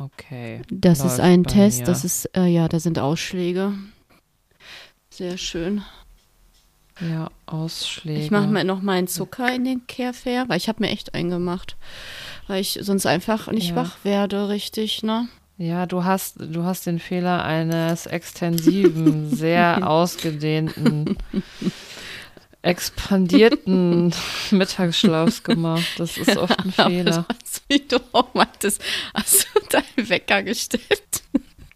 Okay. Das Läuft ist ein Test, mir. das ist, äh, ja, da sind Ausschläge. Sehr schön. Ja, Ausschläge. Ich mache mir noch meinen Zucker in den Kehrfair, weil ich habe mir echt einen gemacht. Weil ich sonst einfach nicht Ja. wach werde, richtig, ne? Ja, du hast, du hast den Fehler eines extensiven, sehr ausgedehnten, expandierten Mittagsschlafs gemacht. Das ist oft ein Fehler. Was, wie du auch meintest, hast du deinen Wecker gestellt?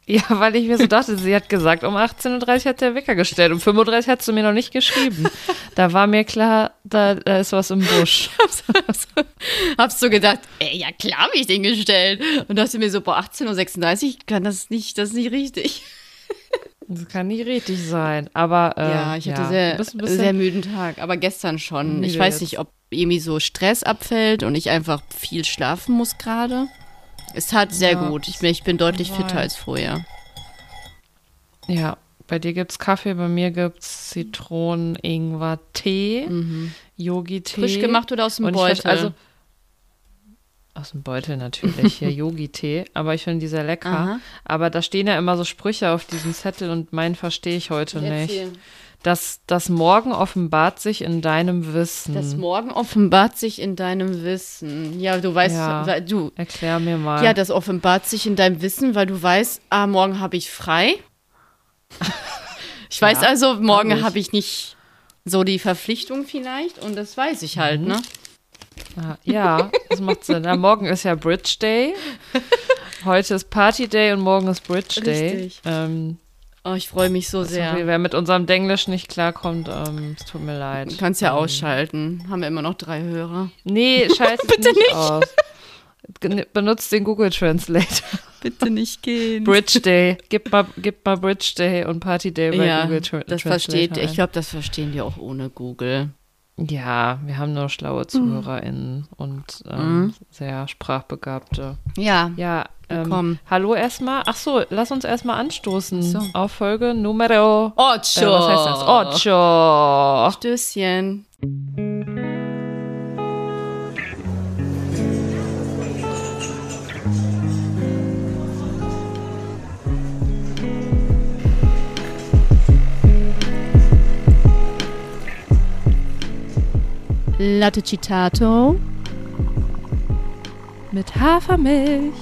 Ja, weil ich mir so dachte, sie hat gesagt, um 18.30 Uhr hat der Wecker gestellt. Um 35 Uhr hat sie mir noch nicht geschrieben. Da war mir klar, da, da ist was im Busch. Habst du gedacht, ey, ja klar habe ich den gestellt. Und dachte mir so, boah, 18.36 Uhr kann das nicht, das ist nicht richtig. Das kann nicht richtig sein. Aber äh, ja, ich hatte sehr, ein bisschen- sehr müden Tag, aber gestern schon. Ich weiß jetzt. nicht, ob irgendwie so Stress abfällt und ich einfach viel schlafen muss gerade. Es tat sehr Ja, gut. Ich bin, ich bin deutlich kann fitter als vorher. Ja, bei dir gibt's Kaffee, bei mir gibt's Zitronen, Ingwer, Tee, Yogi-Tee. Mhm. Frisch gemacht oder aus dem Beutel? also aus dem Beutel natürlich, hier Yogi-Tee, aber ich finde die sehr lecker. Aha. Aber da stehen ja immer so Sprüche auf diesem Zettel und meinen verstehe ich heute nicht. Erzähl. Das, das Morgen offenbart sich in deinem Wissen. Das Morgen offenbart sich in deinem Wissen. Ja, du weißt, Ja. weil du, Erklär mir mal. ja, das offenbart sich in deinem Wissen, weil du weißt, ah, morgen habe ich frei. Ich weiß Ja, also, morgen hab ich. habe ich nicht so die Verpflichtung vielleicht und das weiß ich halt, Mhm. ne? Ah, ja, das macht Sinn. Ja, morgen ist ja Bridge Day. Heute ist Party Day und morgen ist Bridge Day. Richtig. Ähm, Oh, ich freue mich so sehr. sorry, wer mit unserem Denglisch nicht klarkommt, ähm, es tut mir leid. Du kannst ja ausschalten. Haben wir immer noch drei Hörer. Nee, schalt Bitte nicht, aus. Gen- Benutzt den Google Translator. Bitte nicht gehen. Bridge Day. Gib mal, gib mal Bridge Day und Party Day bei ja, Google Tra das Translator versteht, ich ein. glaube, das verstehen die auch ohne Google. Ja, wir haben nur schlaue ZuhörerInnen und ähm, Mhm. sehr sprachbegabte. Ja, Ja, ähm, Willkommen. hallo erstmal. Ach so, lass uns erstmal anstoßen so. auf Folge Numero. Ocho. Äh, was heißt das? Ocho. Stößchen. Latte Citato. Mit Hafermilch.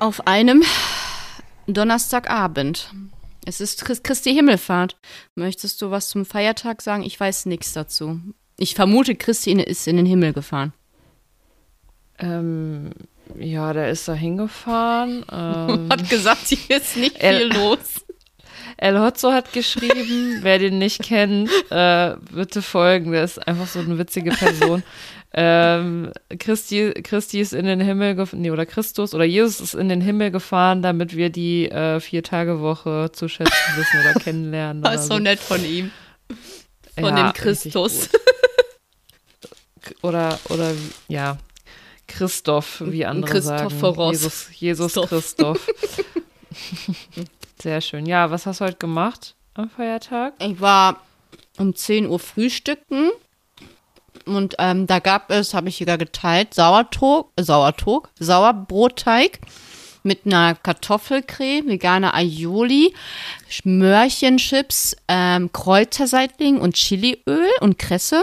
Auf einem Donnerstagabend. Es ist Christ Christi Himmelfahrt. Möchtest du was zum Feiertag sagen? Ich weiß nichts dazu. Ich vermute, Christi ist in den Himmel gefahren. Ähm, ja, der ist da hingefahren. Ähm, Hat gesagt, hier ist nicht El- viel los. El Hotzo hat geschrieben, wer den nicht kennt, äh, bitte folgen. Der ist einfach so eine witzige Person. ähm, Christi, Christi ist in den Himmel gefahren, nee, oder Christus oder Jesus ist in den Himmel gefahren, damit wir die äh, Vier-Tage-Woche zu schätzen wissen oder kennenlernen. War oder so nett von ihm. Von Ja, dem Christus. Oder, oder, ja, Christoph, wie andere sagen. Christophoros. Jesus, Jesus Christoph. Sehr schön. Ja, was hast du heute gemacht am Feiertag? Ich war um 10 Uhr frühstücken und ähm, da gab es, habe ich sogar geteilt, Sauertog, Sauertog, Sauerbrotteig mit einer Kartoffelcreme, veganer Aioli, Möhrchenchips, ähm, Kräuterseitling und Chiliöl und Kresse.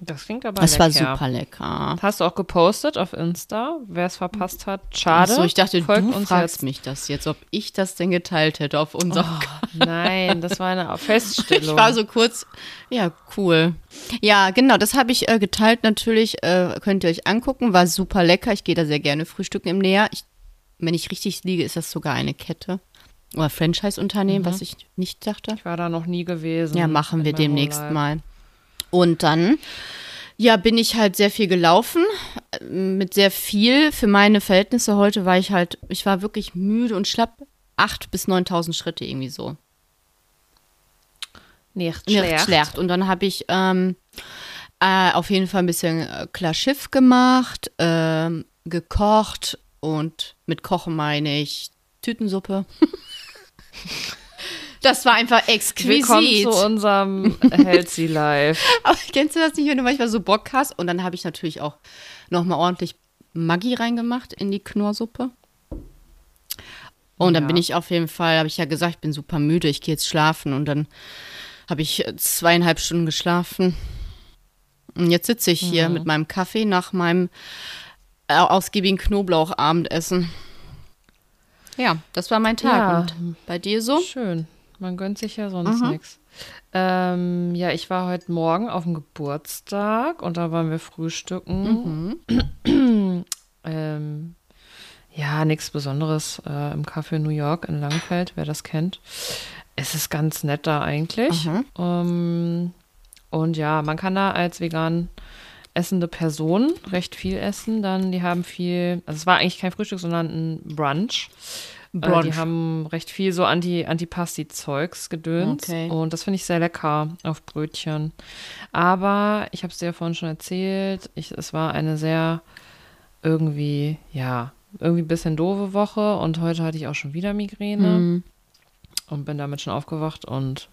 Das klingt aber Das lecker. war super lecker. Hast du auch gepostet auf Insta? Wer es verpasst hat, schade. So, ich dachte, Folgt du fragst jetzt. mich das jetzt, ob ich das denn geteilt hätte auf unserem Oh, nein, das war eine Feststellung. Ich war so kurz, ja, cool. Ja, genau, das habe ich äh, geteilt natürlich. Äh, könnt ihr euch angucken, war super lecker. Ich gehe da sehr gerne frühstücken im Näher. Ich, wenn ich richtig liege, ist das sogar eine Kette oder Franchise-Unternehmen, was ich nicht dachte. ich war da noch nie gewesen. Ja, machen wir demnächst Life. mal. Und dann, ja, bin ich halt sehr viel gelaufen, äh, mit sehr viel. Für meine Verhältnisse heute war ich halt, ich war wirklich müde und schlapp. Acht bis 9.000 Schritte irgendwie so. Nicht Nicht schlecht. schlecht. Und dann habe ich ähm, äh, auf jeden Fall ein bisschen äh, klar Schiff gemacht, ähm, gekocht und mit Kochen meine ich Tütensuppe. das war einfach Willkommen exquisit. zu unserem Healthy Life. Aber kennst du das nicht, wenn du manchmal so Bock hast? Und dann habe ich natürlich auch nochmal ordentlich Maggi reingemacht in die Knorrsuppe. Und dann Ja. bin ich auf jeden Fall, habe ich ja gesagt, ich bin super müde, ich gehe jetzt schlafen. Und dann habe ich zweieinhalb Stunden geschlafen. Und jetzt sitze ich hier mit meinem Kaffee nach meinem äh, ausgiebigen Knoblauchabendessen. Ja, das war mein Tag. Ja. Und bei dir so? Schön. Man gönnt sich ja sonst Mhm. nichts. Ähm, ja, ich war heute Morgen auf dem Geburtstag und da waren wir frühstücken. Mhm. ähm, ja, nichts Besonderes äh, im Café New York in Langfeld, wer das kennt. Es ist ganz nett da eigentlich. Aha. Ähm, und ja, man kann da als vegan essende Person recht viel essen. Dann, die haben viel, also es war eigentlich kein Frühstück, sondern ein Brunch. Äh, Brunch. die haben recht viel so Anti, Antipasti-Zeugs gedöns. Okay. Und das finde ich sehr lecker auf Brötchen. Aber ich habe es dir ja vorhin schon erzählt, ich, es war eine sehr irgendwie, ja, irgendwie ein bisschen doofe Woche. Und heute hatte ich auch schon wieder Migräne Mhm. und bin damit schon aufgewacht und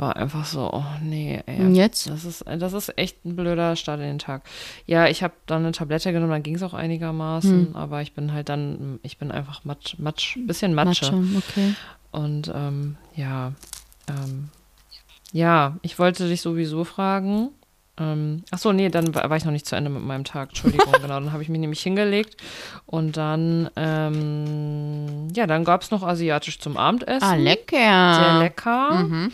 war einfach so, oh nee, ey. Und jetzt? Das ist, das ist echt ein blöder Start in den Tag. Ja, ich habe dann eine Tablette genommen, dann ging es auch einigermaßen, Hm. aber ich bin halt dann, ich bin einfach matsch, matsch, bisschen Matsche. Matsche, okay. Und ähm, ja, ähm, ja, ich wollte dich sowieso fragen. Ähm, ach so, nee, dann war, war ich noch nicht zu Ende mit meinem Tag. Entschuldigung, genau. Dann habe ich mich nämlich hingelegt und dann, ähm, ja, dann gab es noch asiatisch zum Abendessen. Ah, lecker. Sehr lecker. Mhm.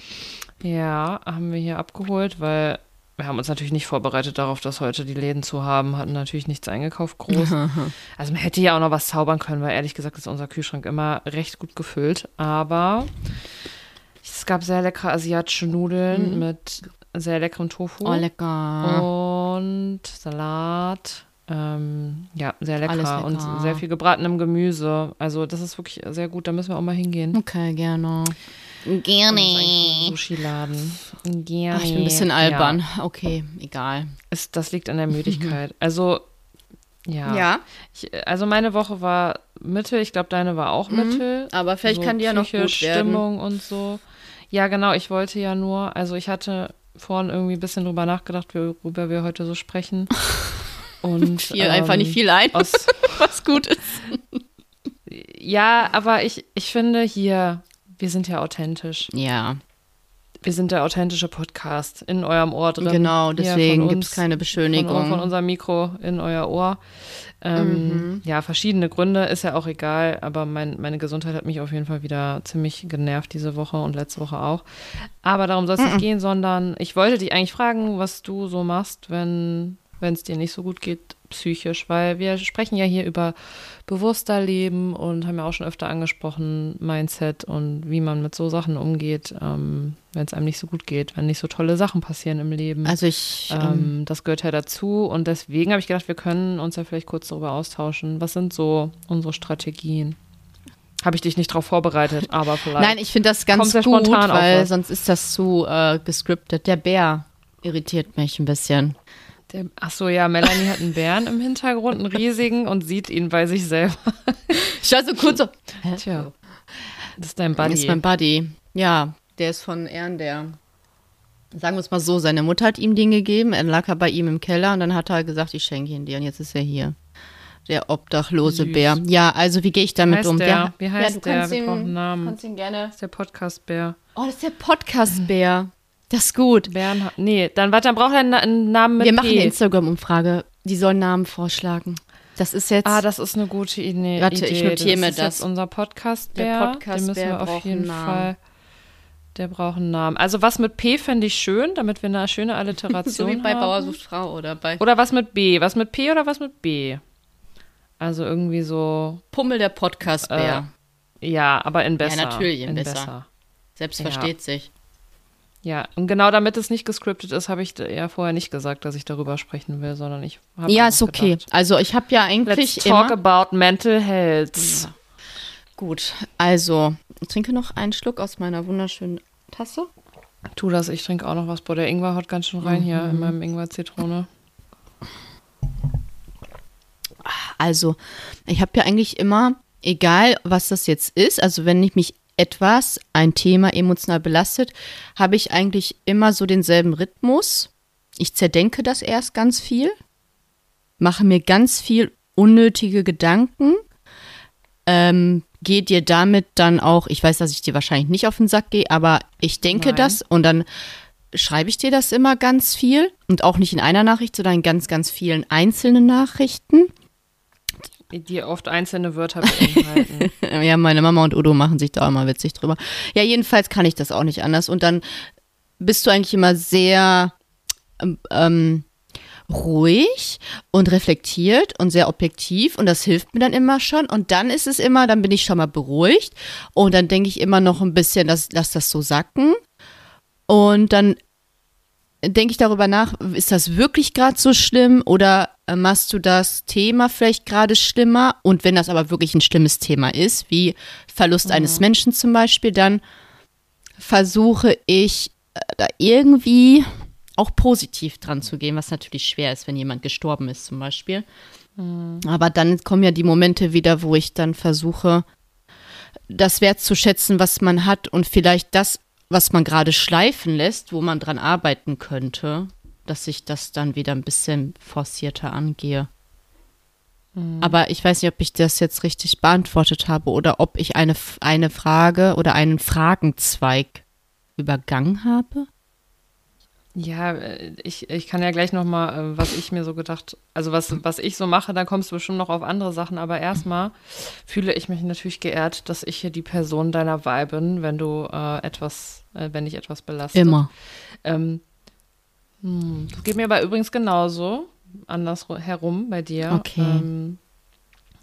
Ja, haben wir hier abgeholt, weil wir haben uns natürlich nicht vorbereitet darauf, dass heute die Läden zu haben, hatten natürlich nichts eingekauft groß. Also man hätte ja auch noch was zaubern können, weil ehrlich gesagt ist unser Kühlschrank immer recht gut gefüllt. Aber es gab sehr leckere asiatische Nudeln mit sehr leckerem Tofu Oh, lecker. und Salat. Ähm, ja, sehr lecker. Lecker. und sehr viel gebratenem Gemüse. Also das ist wirklich sehr gut. Da müssen wir auch mal hingehen. Okay, gerne. Ist Gerne. Sushi-Laden. Gerne. Ach, ich bin ein bisschen Ja. albern. Okay, egal. Es, das liegt an der Müdigkeit. Also, ja. Ja, Ich, also, meine Woche war Mittel. Ich glaube, deine war auch Mittel. aber vielleicht kann die ja noch gut werden. Stimmung und so. Ja, genau. Ich wollte ja nur, also, ich hatte vorhin irgendwie ein bisschen drüber nachgedacht, worüber wir heute so sprechen. Und, Viel, einfach nicht viel ein, Aus, was gut ist. ja, aber ich, ich finde hier, wir sind ja authentisch. Ja, Wir sind der authentische Podcast in eurem Ohr drin. genau, deswegen von gibt es keine von, Beschönigung. von unserem Mikro in euer Ohr. Ähm, Ja, verschiedene Gründe, ist ja auch egal, aber mein, meine Gesundheit hat mich auf jeden Fall wieder ziemlich genervt diese Woche und letzte Woche auch. Aber darum soll es nicht gehen, sondern ich wollte dich eigentlich fragen, was du so machst, wenn wenn es dir nicht so gut geht psychisch, weil wir sprechen ja hier über bewusster Leben und haben ja auch schon öfter angesprochen, Mindset und wie man mit so Sachen umgeht, ähm, wenn es einem nicht so gut geht, wenn nicht so tolle Sachen passieren im Leben. also ich, ähm, Ähm, das gehört ja dazu und deswegen habe ich gedacht, wir können uns ja vielleicht kurz darüber austauschen. Was sind so unsere Strategien? Habe ich dich nicht darauf vorbereitet, aber vielleicht. nein, ich finde das ganz gut, spontan auf weil was. sonst ist das zu äh, gescriptet. Der Bär irritiert mich ein bisschen. Der, ach so, ja, Melanie hat einen Bären im Hintergrund, einen riesigen und sieht ihn bei sich selber. Ich war so kurz so? Tja, das ist dein Das Buddy. ist mein Buddy. Ja, der ist von Ehren, der. Sagen wir es mal so, seine Mutter hat ihm den gegeben, er lag er bei ihm im Keller und dann hat er gesagt, ich schenke ihn dir und jetzt ist er hier. Der obdachlose Süß. Bär. Ja, also wie gehe ich damit heißt um? der? Wie heißt ja, du der? kannst Wir ihn, brauchen Namen. kannst ihn gerne. das ist der Podcast-Bär. Oh, das ist der Podcast-Bär. Das ist gut. Bären, ha- nee, dann warte, dann braucht er einen, Namen mit Wir machen P. eine Instagram-Umfrage. Die sollen Namen vorschlagen. Das ist jetzt. Ah, das ist eine gute Idee. Warte, ich notiere mir ist das. Jetzt unser Podcast-Bär. Der Den Podcast-Bär müssen wir auf braucht jeden einen Namen. Fall. Der braucht einen Namen. Also was mit P fände ich schön, damit wir eine schöne Alliteration so wie bei haben. Bauer sucht Frau oder bei Oder was mit B? Was mit P oder was mit B? Also irgendwie so, Pummel der Podcast-Bär. ja, aber in besser. natürlich in besser. Selbst ja. versteht sich. Ja, und genau damit es nicht gescriptet ist, habe ich ja vorher nicht gesagt, dass ich darüber sprechen will, sondern ich habe Ja, ist okay. gedacht, Also ich habe ja eigentlich Let's talk about mental health. Ja. Gut, also ich trinke noch einen Schluck aus meiner wunderschönen Tasse. Tu das, ich trinke auch noch was. Boah, der Ingwer haut ganz schön rein hier Mhm. in meinem Ingwer-Zitrone. Also ich habe ja eigentlich immer, egal was das jetzt ist, also wenn ich mich etwas, ein Thema emotional belastet, habe ich eigentlich immer so denselben Rhythmus. Ich zerdenke das erst ganz viel, mache mir ganz viel unnötige Gedanken. Ähm, geh dir damit dann auch, ich weiß, dass ich dir wahrscheinlich nicht auf den Sack gehe, aber ich denke Nein. das und dann schreibe ich dir das immer ganz viel und auch nicht in einer Nachricht, sondern in ganz, ganz vielen einzelnen Nachrichten. Die oft einzelne Wörter beinhalten. Ja, meine Mama und Udo machen sich da immer witzig drüber. Ja, jedenfalls kann ich das auch nicht anders. Und dann bist du eigentlich immer sehr ähm, ähm, ruhig und reflektiert und sehr objektiv und das hilft mir dann immer schon. Und dann ist es immer, dann bin ich schon mal beruhigt und dann denke ich immer noch ein bisschen, das, lass das so sacken. Und dann denke ich darüber nach, ist das wirklich gerade so schlimm oder äh, machst du das Thema vielleicht gerade schlimmer? Und wenn das aber wirklich ein schlimmes Thema ist, wie Verlust eines Menschen zum Beispiel, dann versuche ich äh, da irgendwie auch positiv dran zu gehen, was natürlich schwer ist, wenn jemand gestorben ist zum Beispiel. Aber dann kommen ja die Momente wieder, wo ich dann versuche, das wertzuschätzen, was man hat und vielleicht das, was man gerade schleifen lässt, wo man dran arbeiten könnte, dass ich das dann wieder ein bisschen forcierter angehe. Aber ich weiß nicht, ob ich das jetzt richtig beantwortet habe oder ob ich eine, eine Frage oder einen Fragenzweig übergangen habe. Ja, äh, ich, ich kann ja gleich noch mal, äh, was ich mir so gedacht, also was, was ich so mache, dann kommst du bestimmt noch auf andere Sachen, aber erstmal fühle ich mich natürlich geehrt, dass ich hier die Person deiner Wahl bin, wenn du äh, etwas, äh, wenn dich etwas belastet. Immer. Ähm, hm, das geht mir aber übrigens genauso, andersherum bei dir. Okay. Ähm,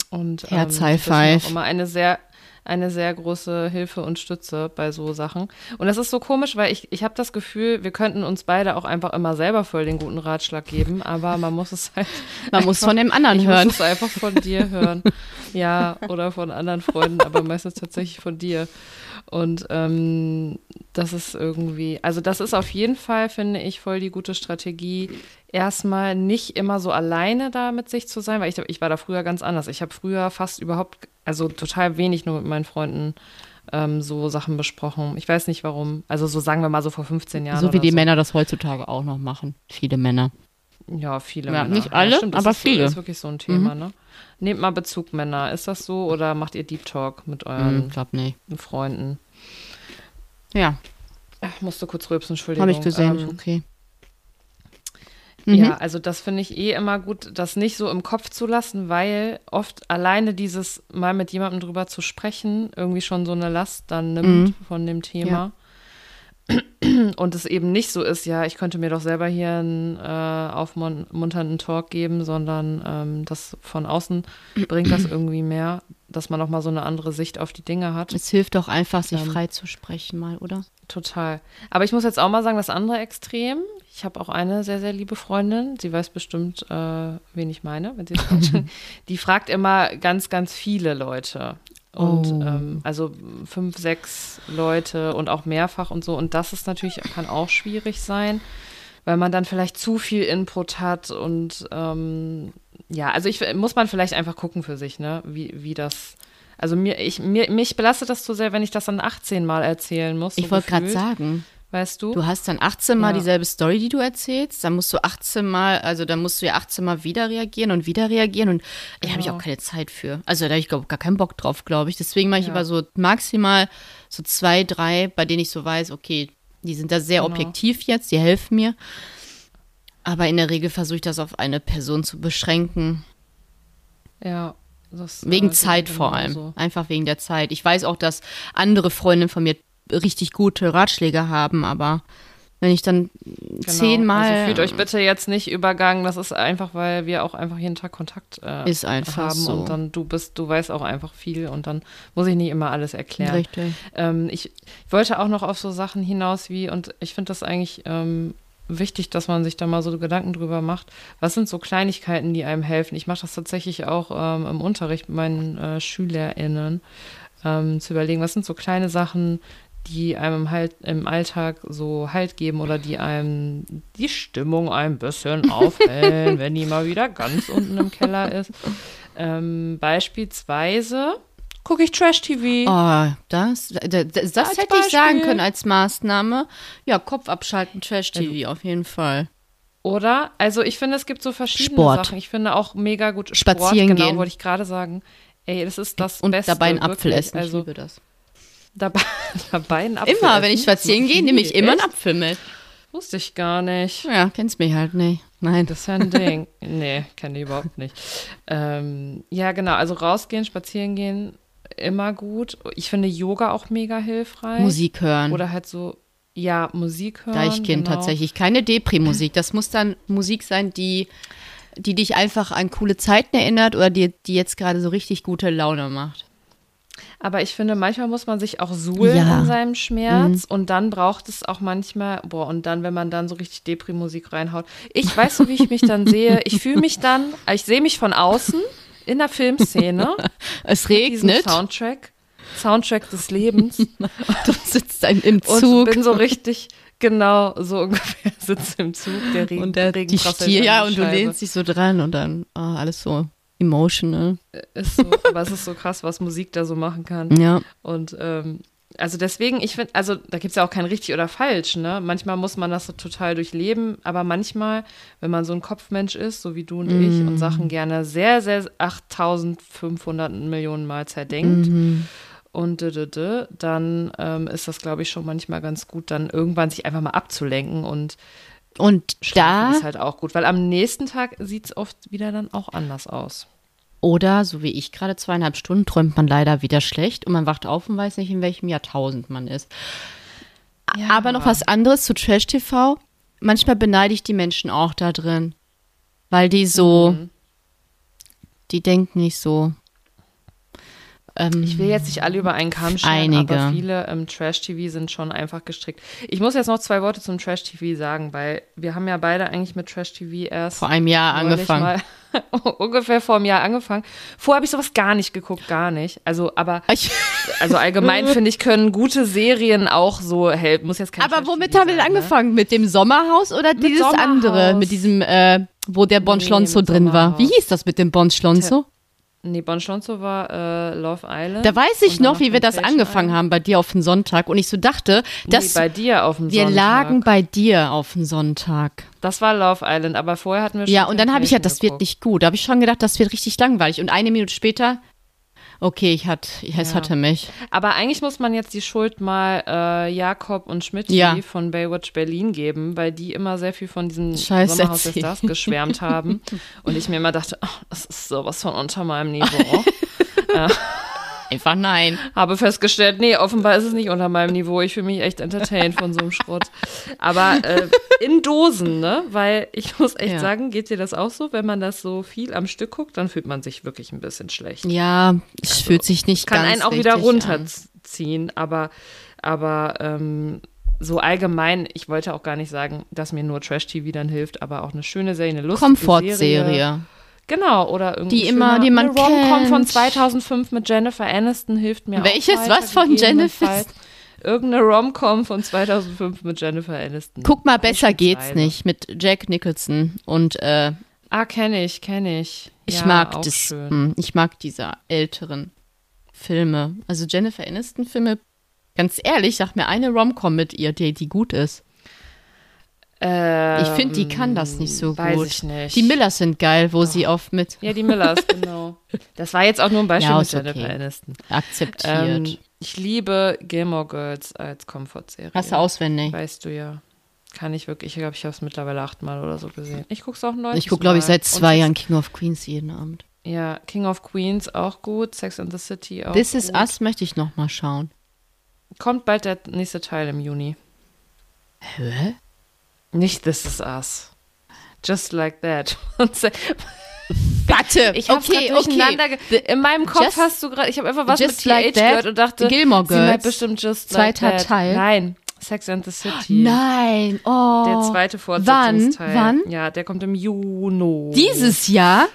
und Herz ähm, High mir auch Five. immer eine sehr, eine sehr große Hilfe und Stütze bei so Sachen. Und das ist so komisch, weil ich, ich habe das Gefühl, wir könnten uns beide auch einfach immer selber voll den guten Ratschlag geben, aber man muss es halt. Man muss einfach- von dem anderen ich hören. muss es einfach von dir hören. Ja, oder von anderen Freunden, aber meistens tatsächlich von dir. Und ähm, das ist irgendwie, also das ist auf jeden Fall, finde ich, voll die gute Strategie, erstmal nicht immer so alleine da mit sich zu sein, weil ich, ich war da früher ganz anders. Ich habe früher fast überhaupt, also total wenig nur mit meinen Freunden ähm, so Sachen besprochen. Ich weiß nicht warum. Also so sagen wir mal so vor 15 Jahren. So wie die so. Männer das heutzutage auch noch machen. Viele Männer. Ja, viele Ja, Männer. nicht alle, stimmt, das aber ist, viele. Mhm. ist wirklich so ein Thema, ne? Nehmt mal Bezug, Männer. Ist das so oder macht ihr Deep Talk mit Hm, euren nicht. Freunden? Ja, Ach, musste kurz rülpsen, Entschuldigung. habe ich gesehen. Ähm, okay. Mhm. Ja, also das finde ich eh immer gut, das nicht so im Kopf zu lassen, weil oft alleine dieses mal mit jemandem drüber zu sprechen irgendwie schon so eine Last dann nimmt Mhm. von dem Thema. Und es eben nicht so ist, ja, ich könnte mir doch selber hier einen äh, aufmunternden Talk geben, sondern ähm, das von außen bringt das irgendwie mehr, dass man auch mal so eine andere Sicht auf die Dinge hat. Es hilft doch einfach, sich Ähm, frei zu sprechen mal, oder? Total. Aber ich muss jetzt auch mal sagen, das andere Extrem. Ich habe auch eine sehr, sehr liebe Freundin. Sie weiß bestimmt, äh, wen ich meine, wenn sie. Die fragt immer ganz, ganz viele Leute. Und Oh. ähm, also fünf, sechs Leute und auch mehrfach und so. Und das ist natürlich, kann auch schwierig sein, weil man dann vielleicht zu viel Input hat und ähm, ja, also ich muss man vielleicht einfach gucken für sich, ne, wie, wie das. Also mir, ich, mir, mich belastet das zu sehr, wenn ich das dann 18 Mal erzählen muss. Ich so wollte gerade sagen, Weißt du? du hast dann 18 Mal Ja. dieselbe Story, die du erzählst, dann musst du 18 Mal, also dann musst du ja 18 Mal wieder reagieren und wieder reagieren und da habe ich Genau. auch keine Zeit für. Also da habe ich glaub, gar keinen Bock drauf, glaube ich. Deswegen mache ich Ja. immer so maximal so zwei, drei, bei denen ich so weiß, okay, die sind da sehr Genau. objektiv jetzt, die helfen mir. Aber in der Regel versuche ich das auf eine Person zu beschränken. ja. Das, Wegen äh, Zeit vor allem. genauso. Einfach wegen der Zeit. Ich weiß auch, dass andere Freundinnen von mir richtig gute Ratschläge haben, aber wenn ich dann Genau. zehnmal. Also fühlt euch bitte jetzt nicht übergangen. Das ist einfach, weil wir auch einfach jeden Tag Kontakt äh, Ist einfach haben so. und dann du bist, du weißt auch einfach viel und dann muss ich nicht immer alles erklären. Richtig. Ähm, ich, ich wollte auch noch auf so Sachen hinaus wie, und ich finde das eigentlich ähm, wichtig, dass man sich da mal so Gedanken drüber macht. Was sind so Kleinigkeiten, die einem helfen? Ich mache das tatsächlich auch ähm, im Unterricht mit meinen äh, SchülerInnen, ähm, zu überlegen, was sind so kleine Sachen, die einem halt im Alltag so Halt geben oder die einem die Stimmung ein bisschen aufhellen, wenn die mal wieder ganz unten im Keller ist. Ähm, beispielsweise gucke ich Trash-TV. Oh, das, das, das Als hätte ich sagen können als Maßnahme. Ja, Kopf abschalten, Trash-TV auf jeden Fall. Oder? Also ich finde, es gibt so verschiedene Sport. Sachen. Ich finde auch mega gut Spazieren Sport, genau, gehen. wollte ich gerade sagen. Ey, das ist das Und Beste. dabei einen Apfel wirklich. essen. Ich Also liebe das. Dabei, dabei einen Apfel Immer, wenn ich essen? spazieren gehe, nehme ich immer einen? Apfel mit. Wusste ich gar nicht. Ja, kennst mich halt nicht. Nein. Das ist ja ein Ding. nee, kenne ich überhaupt nicht. Ähm, ja, genau. Also rausgehen, spazieren gehen, immer gut. Ich finde Yoga auch mega hilfreich. Musik hören. Oder halt so, ja, Musik hören. Deichkind genau. tatsächlich. Keine Depri-Musik. Das muss dann Musik sein, die, die dich einfach an coole Zeiten erinnert oder die, die jetzt gerade so richtig gute Laune macht. Aber ich finde, manchmal muss man sich auch suhlen Ja. Mhm. in seinem Schmerz und dann braucht es auch manchmal, boah, und dann, wenn man dann so richtig Depri-Musik reinhaut. Ich weiß so, wie ich mich dann sehe. Ich fühle mich dann, ich sehe mich von außen in der Filmszene, Es diesen regnet, Soundtrack, Soundtrack des Lebens du sitzt ein, im und Zug bin so richtig, genau, so ungefähr sitze im Zug, der Regen, und der, Regen die Stier, ja, und du lehnst dich so dran und dann oh, alles so emotional. Ist so, aber es ist so krass, was Musik da so machen kann. Ja. Und ähm, also deswegen, ich finde, also da gibt es ja auch kein richtig oder falsch, ne? Manchmal muss man das so total durchleben, aber manchmal, wenn man so ein Kopfmensch ist, so wie du und ich, und Sachen gerne sehr, sehr 8500 Millionen Mal zerdenkt und d -d -d, dann ähm, ist das, glaube ich, schon manchmal ganz gut, dann irgendwann sich einfach mal abzulenken und Und schlafen da ist halt auch gut, weil am nächsten Tag sieht es oft wieder dann auch anders aus. Oder, so wie ich gerade zweieinhalb Stunden, träumt man leider wieder schlecht und man wacht auf und weiß nicht, in welchem Jahrtausend man ist. Aber noch was anderes zu Trash TV. Manchmal beneide ich die Menschen auch da drin, weil die so, Mhm. die denken nicht so. Ähm, Ich will jetzt nicht alle über einen Kamm scheren, Einige. aber viele im Trash-TV sind schon einfach gestrickt. Ich muss jetzt noch zwei Worte zum Trash-TV sagen, weil wir haben ja beide eigentlich mit Trash-TV erst vor einem Jahr angefangen. Ungefähr vor einem Jahr angefangen. Vorher habe ich sowas gar nicht geguckt, gar nicht. Also, aber also allgemein finde ich, können gute Serien auch so helfen. Muss jetzt kein aber womit Trash-TV haben wir denn ne? angefangen? Mit dem Sommerhaus oder dieses Sommerhaus. andere? Mit diesem, äh, wo der Bon Nee, Schlonzo mit drin war. Wie hieß das mit dem Bon Schlonzo? Nee, Bon Schlonzo war äh, Love Island. Da weiß ich noch, wie wir das angefangen Island. haben bei dir auf den Sonntag. Und ich so dachte, Nee, dass bei dir auf dem wir Sonntag. lagen bei dir auf den Sonntag. Das war Love Island, aber vorher hatten wir schon Ja, und dann habe ich ja, das wird nicht gut. Da habe ich schon gedacht, das wird richtig langweilig. Und eine Minute später, okay, ich hat, es Ja. hatte mich. Aber eigentlich muss man jetzt die Schuld mal äh, Jakob und Schmidt Ja. von Baywatch Berlin geben, weil die immer sehr viel von diesem Scheiß Sommerhaus der. Stars geschwärmt haben. und ich mir immer dachte, ach, das ist sowas von unter meinem Niveau. Einfach nein. Habe festgestellt, nee, offenbar ist es nicht unter meinem Niveau. Ich fühle mich echt entertained von so einem Schrott. Aber äh, in Dosen, ne? Weil ich muss echt Ja. sagen, geht dir das auch so? Wenn man das so viel am Stück guckt, dann fühlt man sich wirklich ein bisschen schlecht. Ja, es fühlt sich nicht kann ganz einen auch wieder richtig an. runterziehen, aber, aber ähm, so allgemein, ich wollte auch gar nicht sagen, dass mir nur Trash-TV dann hilft, aber auch eine schöne Serie, eine lustige Serie. Genau, oder irgendwie Die immer- die man eine Rom-Com von kennt. 2005 mit Jennifer Aniston hilft mir Welches? auch Was von gegebenenfalls. Irgendeine Rom-Com von 2005 mit Jennifer Aniston. Guck mal, besser geht's Beispielsweise. nicht mit Jack Nicholson und äh, Ah, kenne ich, kenne ich. ich ja, mag das, Schön. hm, ich mag diese älteren Filme. Also Jennifer Aniston Filme. Ganz ehrlich, sag mir eine Rom-Com mit ihr, die, die gut ist. Ich finde, die kann das nicht so Ähm, weiß gut. ich nicht. Die Millers sind geil, wo sie oft mit Ja, die Millers, genau. Das war jetzt auch nur ein Beispiel Ja, mit Jennifer okay. Aniston. akzeptiert. Ähm, ich liebe Gilmore Girls als Komfortserie. Hast du auswendig? Weißt du ja. Kann ich wirklich. Ich glaube, ich habe es mittlerweile achtmal oder so gesehen. Ich gucke es auch neu. Ich gucke, glaube ich, seit zwei Jahren King of Queens jeden Abend. Ja, King of Queens auch gut. Sex and the City auch This gut. is Us möchte ich noch mal schauen. Kommt bald der nächste Teil im Juni. Hä? Nicht This is Us. Just like that. Warte, ich habe okay, okay, durcheinander. okay. ge- In meinem Kopf Just- hast du gerade. Ich habe einfach was mit like TH that, gehört und dachte. Gilmore Sie meint Girls. bestimmt Just like Zweiter that. Teil. Nein, Sex and the City. Nein, oh. Der zweite Fortsetzungsteil. Wann? Ja, der kommt im Juni. Dieses Jahr?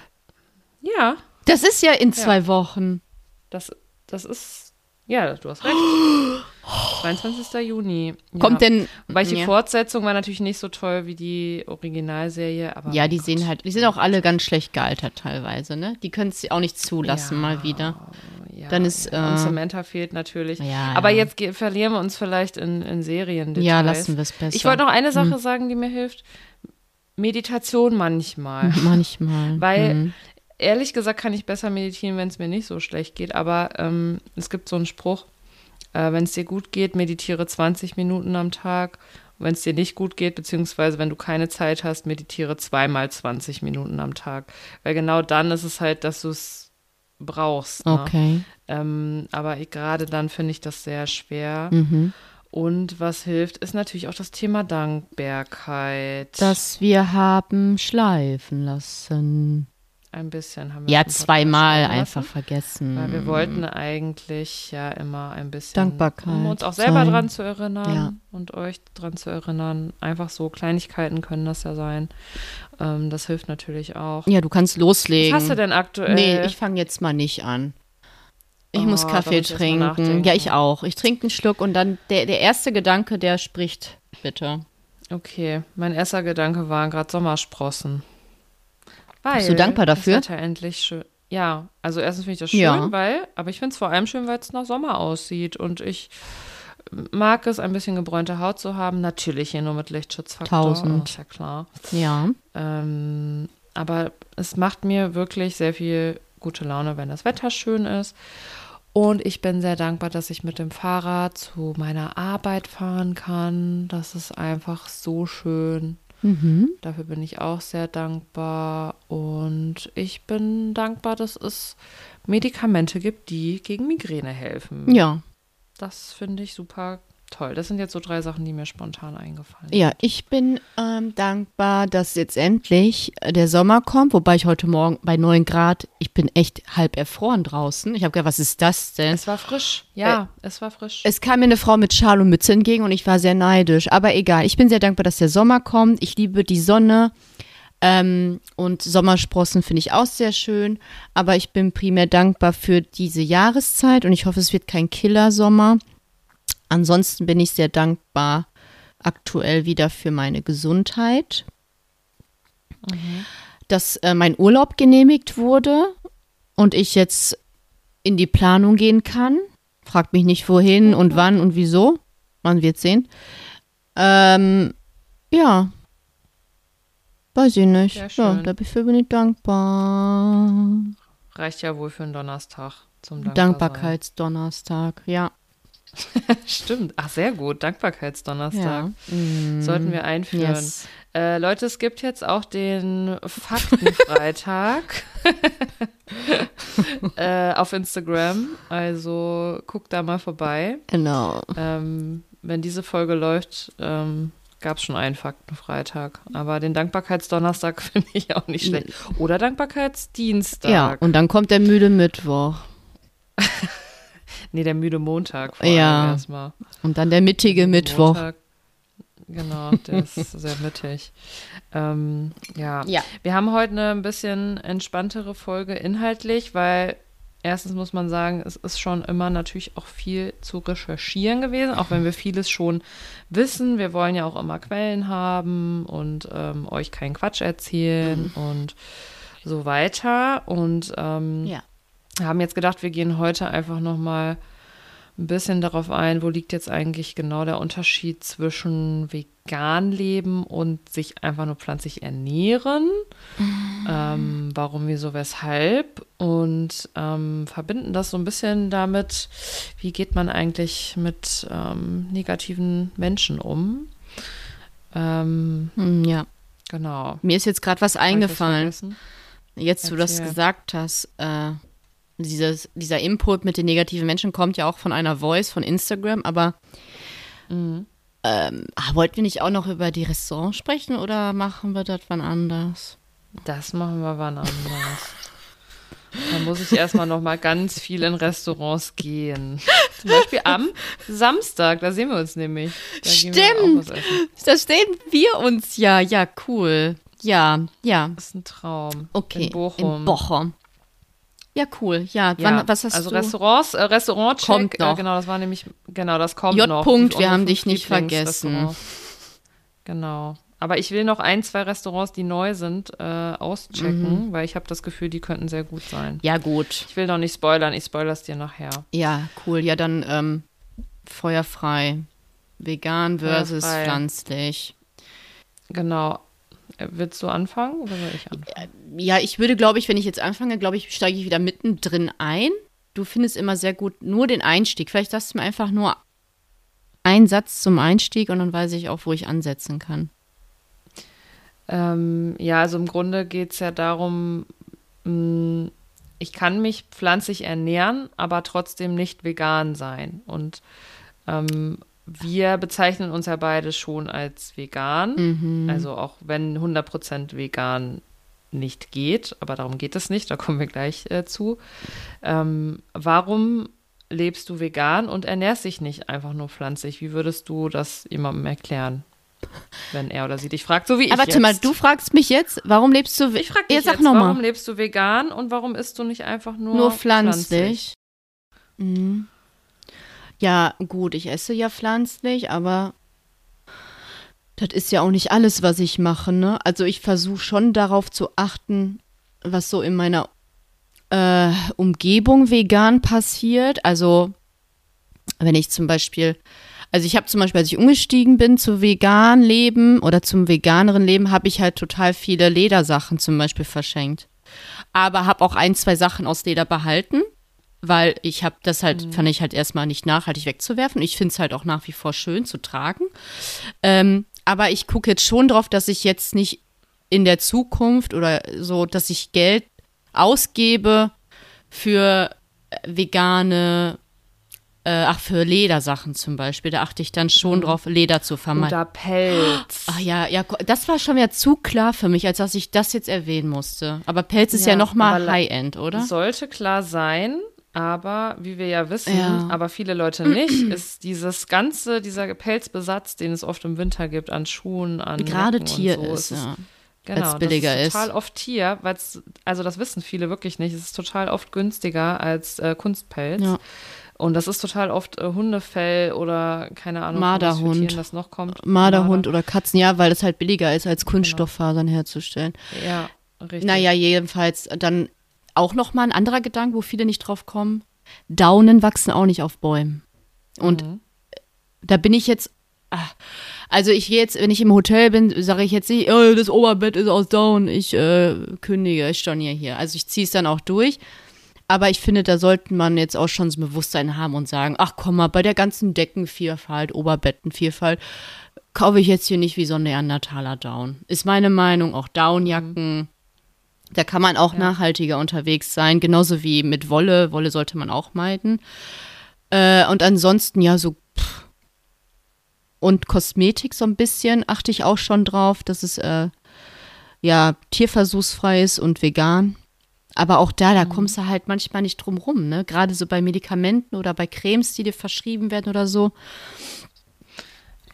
Ja, Das ist ja in zwei Wochen. das, das ist. Ja, du hast recht. 22. Juni. Ja. Kommt denn. Weil die ja. Fortsetzung war natürlich nicht so toll wie die Originalserie, aber. Ja, die oh sehen Gott. halt, die sind auch alle ganz schlecht gealtert teilweise, ne? Die können es auch nicht zulassen, Ja. mal wieder. Dann ist, ja. Und äh, Samantha fehlt natürlich. Ja, aber jetzt verlieren wir uns vielleicht in, in Serien. Ja, lassen wir es besser. Ich wollte noch eine Sache Hm. sagen, die mir hilft. Meditation manchmal. Manchmal. Weil, Hm. ehrlich gesagt, kann ich besser meditieren, wenn es mir nicht so schlecht geht. Aber ähm, es gibt so einen Spruch, äh, wenn es dir gut geht, meditiere 20 Minuten am Tag. Wenn es dir nicht gut geht, beziehungsweise wenn du keine Zeit hast, meditiere zweimal 20 Minuten am Tag. Weil genau dann ist es halt, dass du es brauchst. Ne? Okay. Ähm, aber gerade dann finde ich das sehr schwer. Mhm. Und was hilft, ist natürlich auch das Thema Dankbarkeit. Das wir haben schleifen lassen. Ein bisschen haben wir Ja, zweimal schon einfach vergessen. Weil wir wollten eigentlich ja immer ein bisschen Dankbarkeit um uns auch selber sein. dran zu erinnern Ja. und euch dran zu erinnern. Einfach so Kleinigkeiten können das ja sein. Ähm, das hilft natürlich auch. Ja, du kannst loslegen. Was hast du denn aktuell? Nee, ich fange jetzt mal nicht an. Ich Oh, muss Kaffee trinken. Ja, ich auch. Ich trinke einen Schluck und dann der, der erste Gedanke, der spricht, bitte. Okay, mein erster Gedanke waren gerade Sommersprossen. Weil Bist du dankbar dafür? Das Wetter endlich schön. Ja, also erstens finde ich das schön, Ja. weil, aber ich finde es vor allem schön, weil es nach Sommer aussieht und ich mag es, ein bisschen gebräunte Haut zu haben. Natürlich hier nur mit Lichtschutzfaktor. Tausend. Ist ja klar. Ja. Ähm, aber es macht mir wirklich sehr viel gute Laune, wenn das Wetter schön ist. Und ich bin sehr dankbar, dass ich mit dem Fahrrad zu meiner Arbeit fahren kann. Das ist einfach so schön. Mhm. Dafür bin ich auch sehr dankbar. Und ich bin dankbar, dass es Medikamente gibt, die gegen Migräne helfen. Ja. Das finde ich super toll. Das sind jetzt so drei Sachen, die mir spontan eingefallen Ja, ich bin ähm, dankbar, dass jetzt endlich äh, der Sommer kommt, wobei ich heute Morgen bei 9 Grad, ich bin echt halb erfroren draußen. Ich habe gedacht, was ist das denn? Es war frisch. Ja, es war frisch. Es kam mir eine Frau mit Schal und Mütze entgegen und ich war sehr neidisch. Aber egal, ich bin sehr dankbar, dass der Sommer kommt. Ich liebe die Sonne. Ähm, und Sommersprossen finde ich auch sehr schön. Aber ich bin primär dankbar für diese Jahreszeit und ich hoffe, es wird kein Killer-Sommer. Ansonsten bin ich sehr dankbar aktuell wieder für meine Gesundheit. Dass äh, mein Urlaub genehmigt wurde und ich jetzt in die Planung gehen kann. Fragt mich nicht wohin und wann und wieso. Man wird sehen. Ähm, ja. Weiß ich nicht. Ja, dafür bin ich dankbar. Reicht ja wohl für einen Donnerstag zum. Dankbarkeitsdonnerstag, ja. Stimmt. Ach, sehr gut. Dankbarkeitsdonnerstag. ja. Mm. Sollten wir einführen. Yes. Äh, Leute, es gibt jetzt auch den Faktenfreitag äh, auf Instagram. Also guckt da mal vorbei. Genau. Ähm, wenn diese Folge läuft, ähm, gab es schon einen Faktenfreitag. Aber den Dankbarkeitsdonnerstag finde ich auch nicht schlecht. Oder Dankbarkeitsdienstag. Ja, und dann kommt der müde Mittwoch. Nee, der müde Montag vor Ja. erstmal. Und dann der mittige Mittwoch. Montag. Genau, der ist sehr mittig. Ähm, ja. Ja. wir haben heute eine ein bisschen entspanntere Folge inhaltlich, weil erstens muss man sagen, es ist schon immer natürlich auch viel zu recherchieren gewesen, auch wenn wir vieles schon wissen. Wir wollen ja auch immer Quellen haben und ähm, euch keinen Quatsch erzählen und so weiter. Und ähm, Ja. Haben jetzt gedacht, wir gehen heute einfach noch mal ein bisschen darauf ein, wo liegt jetzt eigentlich genau der Unterschied zwischen vegan leben und sich einfach nur pflanzlich ernähren. Ähm, warum, wieso, weshalb? Und ähm, verbinden das so ein bisschen damit, wie geht man eigentlich mit ähm, negativen Menschen um? Ähm, Hm, ja. genau. Mir ist jetzt gerade was eingefallen. Jetzt, wo du das Erzähl. gesagt hast, äh, dieses, dieser Input mit den negativen Menschen kommt ja auch von einer Voice von Instagram, aber Mhm. ähm, ah, wollten wir nicht auch noch über die Restaurants sprechen oder machen wir das wann anders? Das machen wir wann anders. Da muss ich erstmal noch mal ganz viel in Restaurants gehen. Zum Beispiel am Samstag, da sehen wir uns nämlich. Da essen. Da stehen wir uns ja. Ja, cool. Ja, ja. Das ist ein Traum. Okay. In Bochum. In Bochum. Ja, cool. Ja, Ja, wann, was hast also du? Restaurants, äh, Restaurant Kommt noch. Äh, genau, das war nämlich, genau, das kommt J. noch. Punkt, wir haben dich nicht vergessen. Genau. Aber ich will noch ein, zwei Restaurants, die neu sind, äh, auschecken, Mhm. weil ich habe das Gefühl, die könnten sehr gut sein. Ja, gut. Ich will noch nicht spoilern, ich spoilere es dir nachher. Ja, cool. Ja, dann ähm, feuerfrei. Vegan versus Feuerfrei. pflanzlich. Genau. Äh, willst du anfangen oder soll ich anfangen? Ja, ich würde, glaube ich, wenn ich jetzt anfange, glaube ich, steige ich wieder mittendrin ein. Du findest immer sehr gut nur den Einstieg. Vielleicht sagst du mir einfach nur einen Satz zum Einstieg und dann weiß ich auch, wo ich ansetzen kann. Ähm, ja, also im Grunde geht es ja darum, mh, mm, ich kann mich pflanzlich ernähren, aber trotzdem nicht vegan sein. Und ähm, wir bezeichnen uns ja beide schon als vegan. Mhm. Also auch wenn 100% vegan nicht geht, aber darum geht es nicht, da kommen wir gleich äh, zu. Ähm, warum lebst du vegan und ernährst dich nicht einfach nur pflanzlich? Wie würdest du das jemandem erklären? Wenn er oder sie dich fragt, so wie ich. Aber warte mal, du fragst mich jetzt, warum lebst du vegan? Ich frage dich jetzt, jetzt warum lebst du vegan und warum isst du nicht einfach nur, nur pflanzlich? pflanzlich? Mhm. Ja, gut, ich esse ja pflanzlich, aber das ist ja auch nicht alles, was ich mache, ne? Also ich versuche schon darauf zu achten, was so in meiner äh, Umgebung vegan passiert. Also wenn ich zum Beispiel also ich habe zum Beispiel, als ich umgestiegen bin zu vegan Leben oder zum veganeren Leben, habe ich halt total viele Ledersachen zum Beispiel verschenkt. Aber habe auch ein, zwei Sachen aus Leder behalten, weil ich habe das halt, mhm. fand ich halt erstmal nicht nachhaltig wegzuwerfen. Ich finde es halt auch nach wie vor schön zu tragen. Ähm, aber ich gucke jetzt schon drauf, dass ich jetzt nicht in der Zukunft oder so, dass ich Geld ausgebe für vegane äh, ach, für Ledersachen zum Beispiel, da achte ich dann schon mhm. drauf, Leder zu vermeiden. Oder Pelz. Ach ja, ja, das war schon wieder zu klar für mich, als dass ich das jetzt erwähnen musste. Aber Pelz ist ja, ja noch mal High-End, oder? Sollte klar sein, aber wie wir ja wissen, ja. aber viele Leute nicht, ist dieses ganze, dieser Pelzbesatz, den es oft im Winter gibt, an Schuhen, an Gerade Tier so, ist, ja. Genau, als billiger das ist total ist. oft Tier, weil also das wissen viele wirklich nicht, es ist total oft günstiger als äh, Kunstpelz. Ja. Und das ist total oft äh, Hundefell oder keine Ahnung, Marderhund. das noch kommt. Marderhund Marder. oder Katzen, ja, weil das halt billiger ist, als genau. Kunststofffasern genau. herzustellen. Ja, richtig. Naja, jedenfalls dann auch noch mal ein anderer Gedanke, wo viele nicht drauf kommen. Daunen wachsen auch nicht auf Bäumen. Und mhm. da bin ich jetzt, ach, also ich gehe jetzt, wenn ich im Hotel bin, sage ich jetzt nicht, oh, das Oberbett ist aus Down, ich äh, kündige, ich storniere hier. Also ich ziehe es dann auch durch. Aber ich finde, da sollte man jetzt auch schon so ein Bewusstsein haben und sagen, ach komm mal, bei der ganzen Deckenvielfalt, Oberbettenvielfalt, kaufe ich jetzt hier nicht wie so ein Neandertaler Down. Ist meine Meinung, auch Downjacken. Mhm. Da kann man auch ja. nachhaltiger unterwegs sein, genauso wie mit Wolle. Wolle sollte man auch meiden. Äh, und ansonsten ja so pff. und Kosmetik so ein bisschen achte ich auch schon drauf, dass es äh, ja tierversuchsfrei ist und vegan. Aber auch da, da mhm. kommst du halt manchmal nicht drum rum, ne? Gerade so bei Medikamenten oder bei Cremes, die dir verschrieben werden oder so.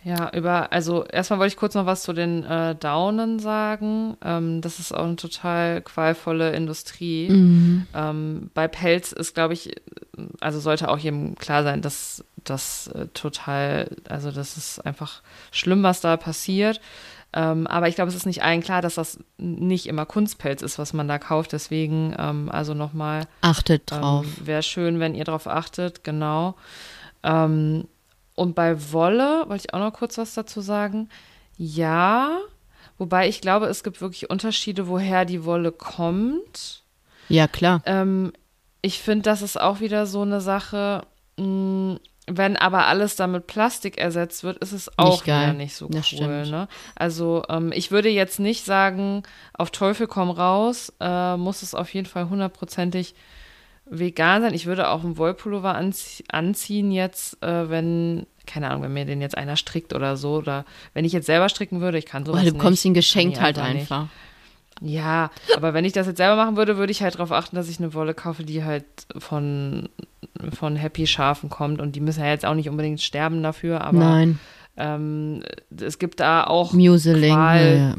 Ja, über, also erstmal wollte ich kurz noch was zu den äh, Daunen sagen. Ähm, das ist auch eine total qualvolle Industrie. Mhm. Ähm, bei Pelz ist, glaube ich, also sollte auch jedem klar sein, dass das äh, total, also das ist einfach schlimm, was da passiert. Ähm, aber ich glaube, es ist nicht allen klar, dass das nicht immer Kunstpelz ist, was man da kauft. Deswegen, ähm, also nochmal. Achtet ähm, drauf. Wäre schön, wenn ihr drauf achtet, genau. Ähm, und bei Wolle wollte ich auch noch kurz was dazu sagen. Ja, wobei ich glaube, es gibt wirklich Unterschiede, woher die Wolle kommt. Ja, klar. Ähm, ich finde, das ist auch wieder so eine Sache. Mh, mm, wenn aber alles dann mit Plastik ersetzt wird, ist es auch nicht wieder nicht so cool. Ne? Also ähm, ich würde jetzt nicht sagen, auf Teufel komm raus, äh, muss es auf jeden Fall hundertprozentig vegan sein. Ich würde auch einen Wollpullover anzie anziehen jetzt, äh, wenn, keine Ahnung, wenn mir den jetzt einer strickt oder so. Oder wenn ich jetzt selber stricken würde, ich kann sowas Weil du bekommst ihn geschenkt halt einfach. Nicht. Ja, aber wenn ich das jetzt selber machen würde, würde ich halt darauf achten, dass ich eine Wolle kaufe, die halt von, von Happy Schafen kommt. Und die müssen ja jetzt auch nicht unbedingt sterben dafür, aber Nein. Ähm, es gibt da auch Museling, ja.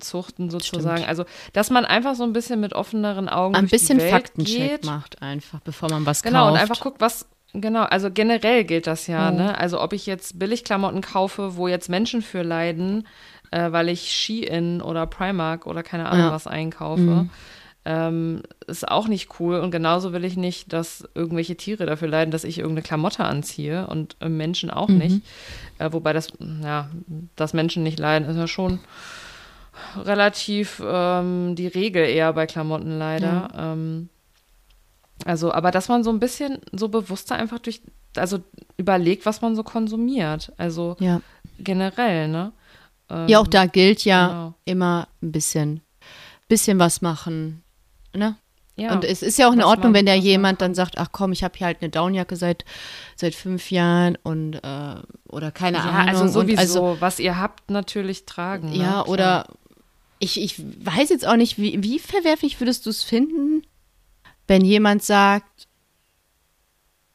Zuchten sozusagen. Stimmt. Also, dass man einfach so ein bisschen mit offeneren Augen ein bisschen Faktencheck geht. macht einfach, bevor man was genau, kauft. Genau, und einfach guckt, was Genau, also generell gilt das ja, mhm. ne? Also ob ich jetzt Billigklamotten kaufe, wo jetzt Menschen für leiden, äh, weil ich Shein oder Primark oder keine Ahnung ja. was einkaufe. Mhm. Ähm, ist auch nicht cool. Und genauso will ich nicht, dass irgendwelche Tiere dafür leiden, dass ich irgendeine Klamotte anziehe und äh, Menschen auch mhm. nicht. Äh, wobei das, ja, dass Menschen nicht leiden, ist ja schon relativ ähm, die Regel eher bei Klamotten leider. Ja. Ähm, also, aber dass man so ein bisschen so bewusster einfach durch, also überlegt, was man so konsumiert. Also Ja. generell, ne? Ähm, Ja, auch da gilt ja genau. immer ein bisschen, bisschen was machen. Ne? Ja. Und es ist ja auch in Ordnung, wenn man jemand dann sagt, ach komm, ich habe hier halt eine Downjacke seit, seit fünf Jahren und äh, oder keine ja, Ahnung. also und sowieso, also, was ihr habt, natürlich tragen. ne? ja, Klar. oder ich, ich weiß jetzt auch nicht, wie, wie verwerflich würdest du es finden, wenn jemand sagt,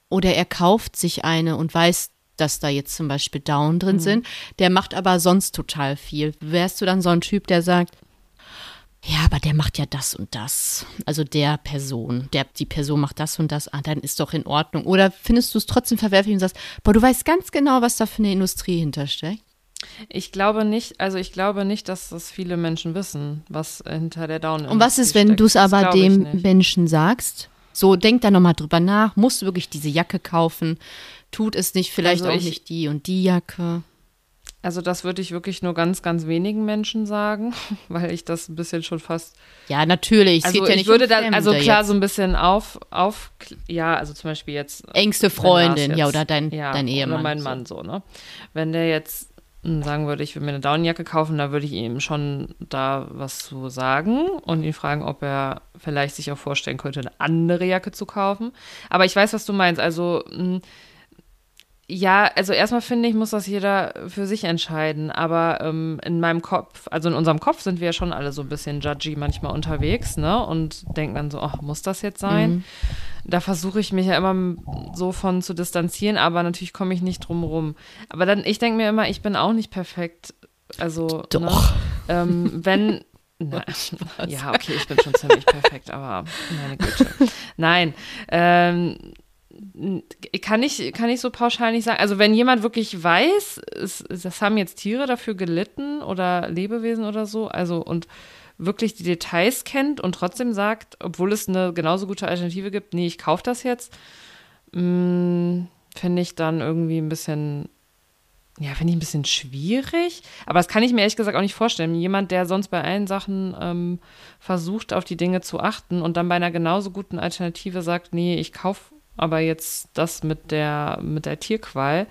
oder er kauft sich eine und weiß, dass da jetzt zum Beispiel Down Mhm. drin sind, der macht aber sonst total viel. Wärst du dann so ein Typ, der sagt, ja, aber der macht ja das und das. Also der Person, der, die Person macht das und das, ah, dann ist doch in Ordnung. Oder findest du es trotzdem verwerflich und sagst, boah, du weißt ganz genau, was da für eine Industrie hintersteckt? Ich glaube nicht, also ich glaube nicht, dass das viele Menschen wissen, was hinter der Down Und was ist, wenn du es aber dem Menschen sagst? So, denk da nochmal drüber nach. Musst du wirklich diese Jacke kaufen? Tut es nicht vielleicht Also auch ich- nicht die und die Jacke? Also das würde ich wirklich nur ganz, ganz wenigen Menschen sagen, weil ich das ein bisschen schon fast. Ja, natürlich. Es Also geht ja ich nicht würde um dann, also klar, jetzt. so ein bisschen auf, auf, ja, also zum Beispiel jetzt. Engste Freundin, ja, jetzt- oder dein, ja, dein Ehemann. Oder mein. Mann so, ne? Wenn der jetzt sagen würde, ich will mir eine Downjacke kaufen, da würde ich ihm schon da was zu sagen und ihn fragen, ob er vielleicht sich auch vorstellen könnte, eine andere Jacke zu kaufen. Aber ich weiß, was du meinst. Also mh, ja, also erstmal finde ich, muss das jeder für sich entscheiden. Aber ähm, in meinem Kopf, also in unserem Kopf sind wir ja schon alle so ein bisschen judgy manchmal unterwegs, ne? Und denken dann so, ach, muss das jetzt sein? Mhm. Da versuche ich mich ja immer so von zu distanzieren, aber natürlich komme ich nicht drum rum. Aber dann, ich denke mir immer, ich bin auch nicht perfekt. Also, Doch. Ne? Ähm, wenn. Na, ja, okay, ich bin schon ziemlich perfekt, aber meine Güte. Nein. Ähm, kann ich, kann ich so pauschal nicht sagen. Also wenn jemand wirklich weiß, es, das haben jetzt Tiere dafür gelitten oder Lebewesen oder so, also und wirklich die Details kennt und trotzdem sagt, obwohl es eine genauso gute Alternative gibt, nee, ich kaufe das jetzt, mh, finde ich dann irgendwie ein bisschen, ja, finde ich ein bisschen schwierig. Aber das kann ich mir ehrlich gesagt auch nicht vorstellen. Jemand, der sonst bei allen Sachen ähm, versucht, auf die Dinge zu achten und dann bei einer genauso guten Alternative sagt, nee, ich kaufe aber jetzt das mit der, mit der Tierqual.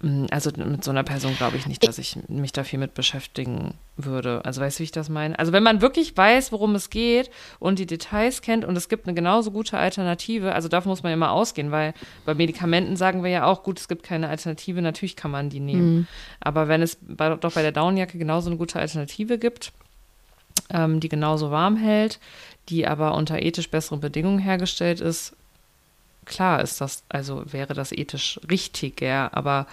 Mm, Also mit so einer Person glaube ich nicht, dass ich mich da viel mit beschäftigen würde. Also weißt du, wie ich das meine? Also wenn man wirklich weiß, worum es geht und die Details kennt und es gibt eine genauso gute Alternative, also davon muss man immer ausgehen, weil bei Medikamenten sagen wir ja auch, gut, es gibt keine Alternative, natürlich kann man die nehmen. Aber wenn es bei, doch bei der Downjacke genauso eine gute Alternative gibt, ähm, die genauso warm hält, die aber unter ethisch besseren Bedingungen hergestellt ist, klar ist das, also wäre das ethisch richtiger, aber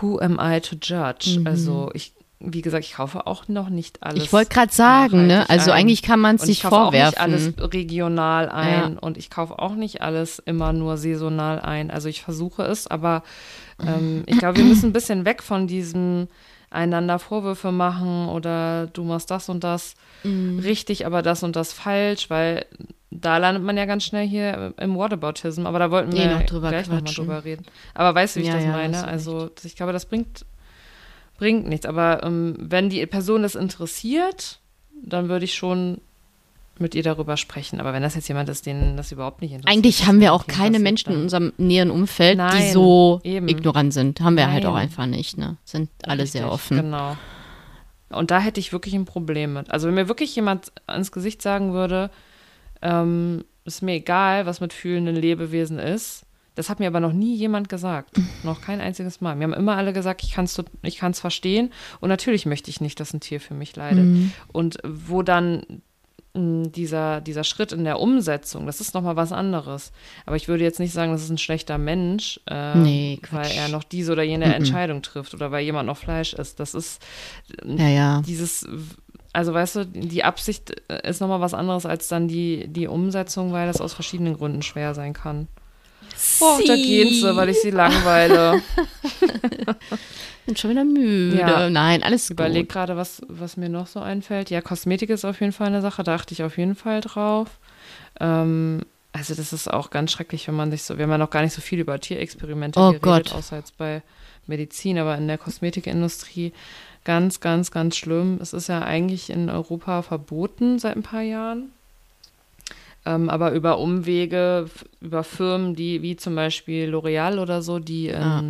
who am I to judge? Also ich, wie gesagt, ich kaufe auch noch nicht alles. Ich wollte gerade sagen, ne? Also ein. eigentlich kann man es nicht ich kaufe auch nicht alles regional ein Ja. und ich kaufe auch nicht alles immer nur saisonal ein. Also ich versuche es, aber ähm, ich glaube, wir müssen ein bisschen weg von diesem einander Vorwürfe machen oder du machst das und das Mhm. richtig, aber das und das falsch, weil da landet man ja ganz schnell hier im Whataboutism, aber da wollten wir Eh noch drüber gleich nochmal drüber reden. Aber weißt du, wie ich Ja, das ja, meine? hast du Also ich glaube, das bringt, bringt nichts. Aber ähm, wenn die Person das interessiert, dann würde ich schon mit ihr darüber sprechen. Aber wenn das jetzt jemand ist, den das überhaupt nicht interessiert. Eigentlich das haben wir auch keine Menschen in dann- unserem näheren Umfeld, die Nein, so eben. ignorant sind. Haben wir halt auch Nein. einfach nicht, ne? Sind alle sehr Richtig, offen. Genau. Und da hätte ich wirklich ein Problem mit. Also wenn mir wirklich jemand ans Gesicht sagen würde, ähm, ist mir egal, was mit fühlenden Lebewesen ist. Das hat mir aber noch nie jemand gesagt. noch kein einziges Mal. Mir haben immer alle gesagt, ich kann es ich kann's verstehen. Und natürlich möchte ich nicht, dass ein Tier für mich leidet. Mhm. Und wo dann mh, dieser, dieser Schritt in der Umsetzung, das ist nochmal was anderes. Aber ich würde jetzt nicht sagen, das ist ein schlechter Mensch, äh, Nee, weil er noch diese oder jene Entscheidung trifft oder weil jemand noch Fleisch isst. Das ist Ja, ja. dieses, also weißt du, die Absicht äh, ist nochmal was anderes als dann die, die Umsetzung, weil das aus verschiedenen Gründen schwer sein kann. Oh, da gehen sie, weil ich sie langweile. Bin schon wieder müde. Ja. Nein, alles Ich überlege gut. gerade, was, was mir noch so einfällt. Ja, Kosmetik ist auf jeden Fall eine Sache, da achte ich auf jeden Fall drauf. Ähm, also das ist auch ganz schrecklich, wenn man sich so, wir haben ja noch gar nicht so viel über Tierexperimente Oh geredet, Gott. außer jetzt bei Medizin, aber in der Kosmetikindustrie Ganz, ganz, ganz schlimm. Es ist ja eigentlich in Europa verboten seit ein paar Jahren. Ähm, aber über Umwege, über Firmen, die wie zum Beispiel L'Oreal oder so, die in Ah.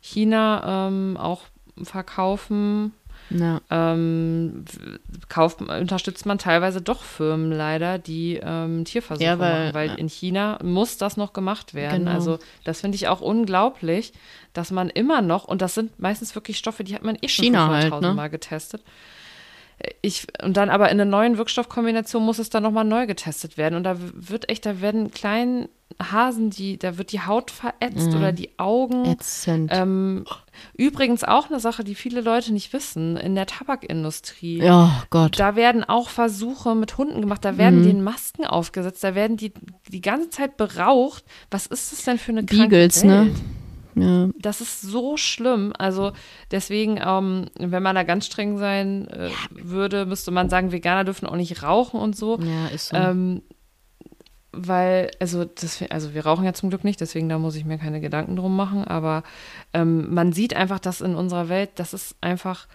China ähm, auch verkaufen, Ja. ähm, kauft, unterstützt man teilweise doch Firmen leider, die ähm, Tierversuche Ja, weil- machen, weil in China muss das noch gemacht werden. Genau. Also das finde ich auch unglaublich, dass man immer noch, und das sind meistens wirklich Stoffe, die hat man eh schon China halt, 500.000 ne? Mal getestet. Ich, und dann aber in einer neuen Wirkstoffkombination muss es dann nochmal neu getestet werden. Und da wird echt, da werden kleinen Hasen, die, da wird die Haut verätzt Mhm. oder die Augen. Ätzend. Ähm, übrigens auch eine Sache, die viele Leute nicht wissen, in der Tabakindustrie. oh Gott. Da werden auch Versuche mit Hunden gemacht, da werden denen Masken aufgesetzt, da werden die die ganze Zeit beraucht. Was ist das denn für eine kranke Beagles, ne? Ja. Das ist so schlimm. Also deswegen, ähm, wenn man da ganz streng sein äh, würde, müsste man sagen, Veganer dürfen auch nicht rauchen und so. ja, ist so. Ähm, weil, also, das, also wir rauchen ja zum Glück nicht, deswegen da muss ich mir keine Gedanken drum machen, aber ähm, man sieht einfach, dass in unserer Welt, das ist einfach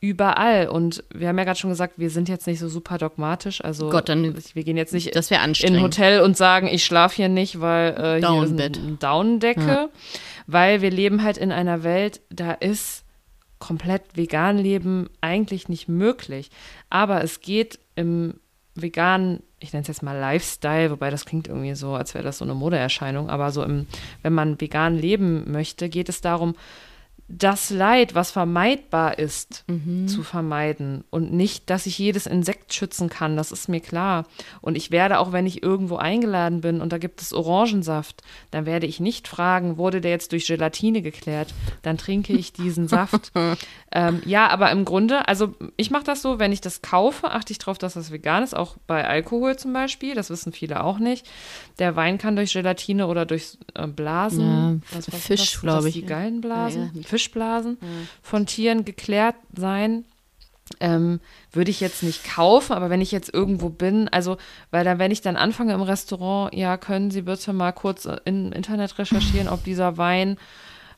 überall. Und wir haben ja gerade schon gesagt, wir sind jetzt nicht so super dogmatisch, also Gott, dann- wir gehen jetzt nicht das in. Hotel und sagen, ich schlafe hier nicht, weil äh, hier ist eine Daunendecke, weil wir leben halt in einer Welt, da ist komplett vegan leben eigentlich nicht möglich. Aber es geht im veganen, ich nenne es jetzt mal Lifestyle, wobei das klingt irgendwie so, als wäre das so eine Modeerscheinung, aber so im, wenn man vegan leben möchte, geht es darum, das Leid, was vermeidbar ist, zu vermeiden und nicht, dass ich jedes Insekt schützen kann, das ist mir klar. Und ich werde auch, wenn ich irgendwo eingeladen bin und da gibt es Orangensaft, dann werde ich nicht fragen, wurde der jetzt durch Gelatine geklärt? Dann trinke ich diesen Saft. Ähm, ja, aber im Grunde, also ich mache das so, wenn ich das kaufe, achte ich darauf, dass das vegan ist, auch bei Alkohol zum Beispiel, das wissen viele auch nicht. Der Wein kann durch Gelatine oder durch äh, Blasen, Ja, was, was Fisch, sind das? glaub Das ich. Die Gallenblasen, Ja, ja. Fischblasen von Tieren geklärt sein. Ähm, würde ich jetzt nicht kaufen, aber wenn ich jetzt irgendwo bin, also, weil dann, wenn ich dann anfange im Restaurant, ja, können Sie bitte mal kurz äh, im Internet recherchieren, ob dieser Wein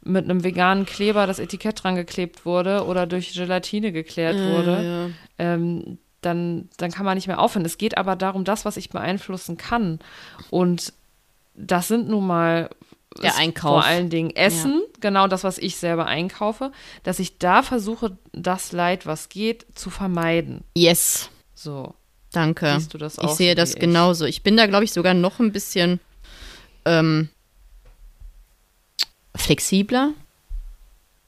mit einem veganen Kleber das Etikett dran geklebt wurde oder durch Gelatine geklärt wurde, ähm, dann, dann kann man nicht mehr aufhören. Es geht aber darum, das, was ich beeinflussen kann. Und das sind nun mal Der Einkauf. Vor allen Dingen Essen, genau das, was ich selber einkaufe, dass ich da versuche, das Leid, was geht, zu vermeiden. Yes, So. danke. Siehst du das ich auch sehe so das ich? genauso. Ich bin da, glaube ich, sogar noch ein bisschen ähm, flexibler.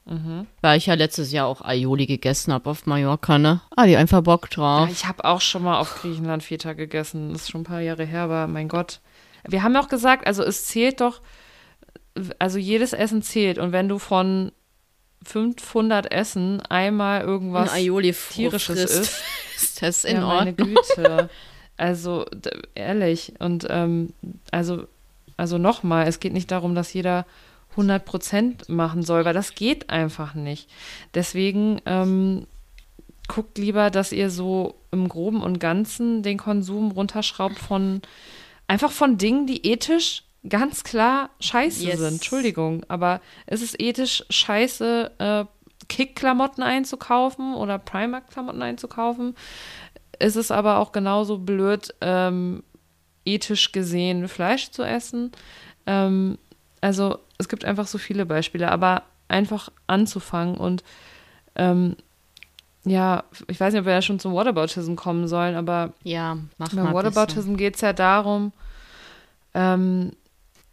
Mhm. Weil ich ja letztes Jahr auch Aioli gegessen habe auf Mallorca, ne? Ah, die einfach Bock Ja, drauf. ich habe auch schon mal auf Griechenland Feta gegessen. Das ist schon ein paar Jahre her, aber mein Gott. Wir haben ja auch gesagt, also es zählt doch, also jedes Essen zählt. Und wenn du von 500 Essen einmal irgendwas Aioli Tierisches frisst, ist, das in ja, meine Ordnung. Güte. Also ehrlich und ähm, also also nochmal, es geht nicht darum, dass jeder 100 Prozent machen soll, weil das geht einfach nicht. Deswegen ähm, guckt lieber, dass ihr so im Groben und Ganzen den Konsum runterschraubt von einfach von Dingen, die ethisch ganz klar scheiße Yes. sind. Entschuldigung, aber es ist ethisch scheiße, äh, Kick-Klamotten einzukaufen oder Primark-Klamotten einzukaufen. Es ist aber auch genauso blöd, ähm, ethisch gesehen Fleisch zu essen. Ähm, also es gibt einfach so viele Beispiele, aber einfach anzufangen und ähm, ja, ich weiß nicht, ob wir ja schon zum Whataboutism kommen sollen, aber Ja, mach beim mal. Whataboutism geht es ja darum, ähm,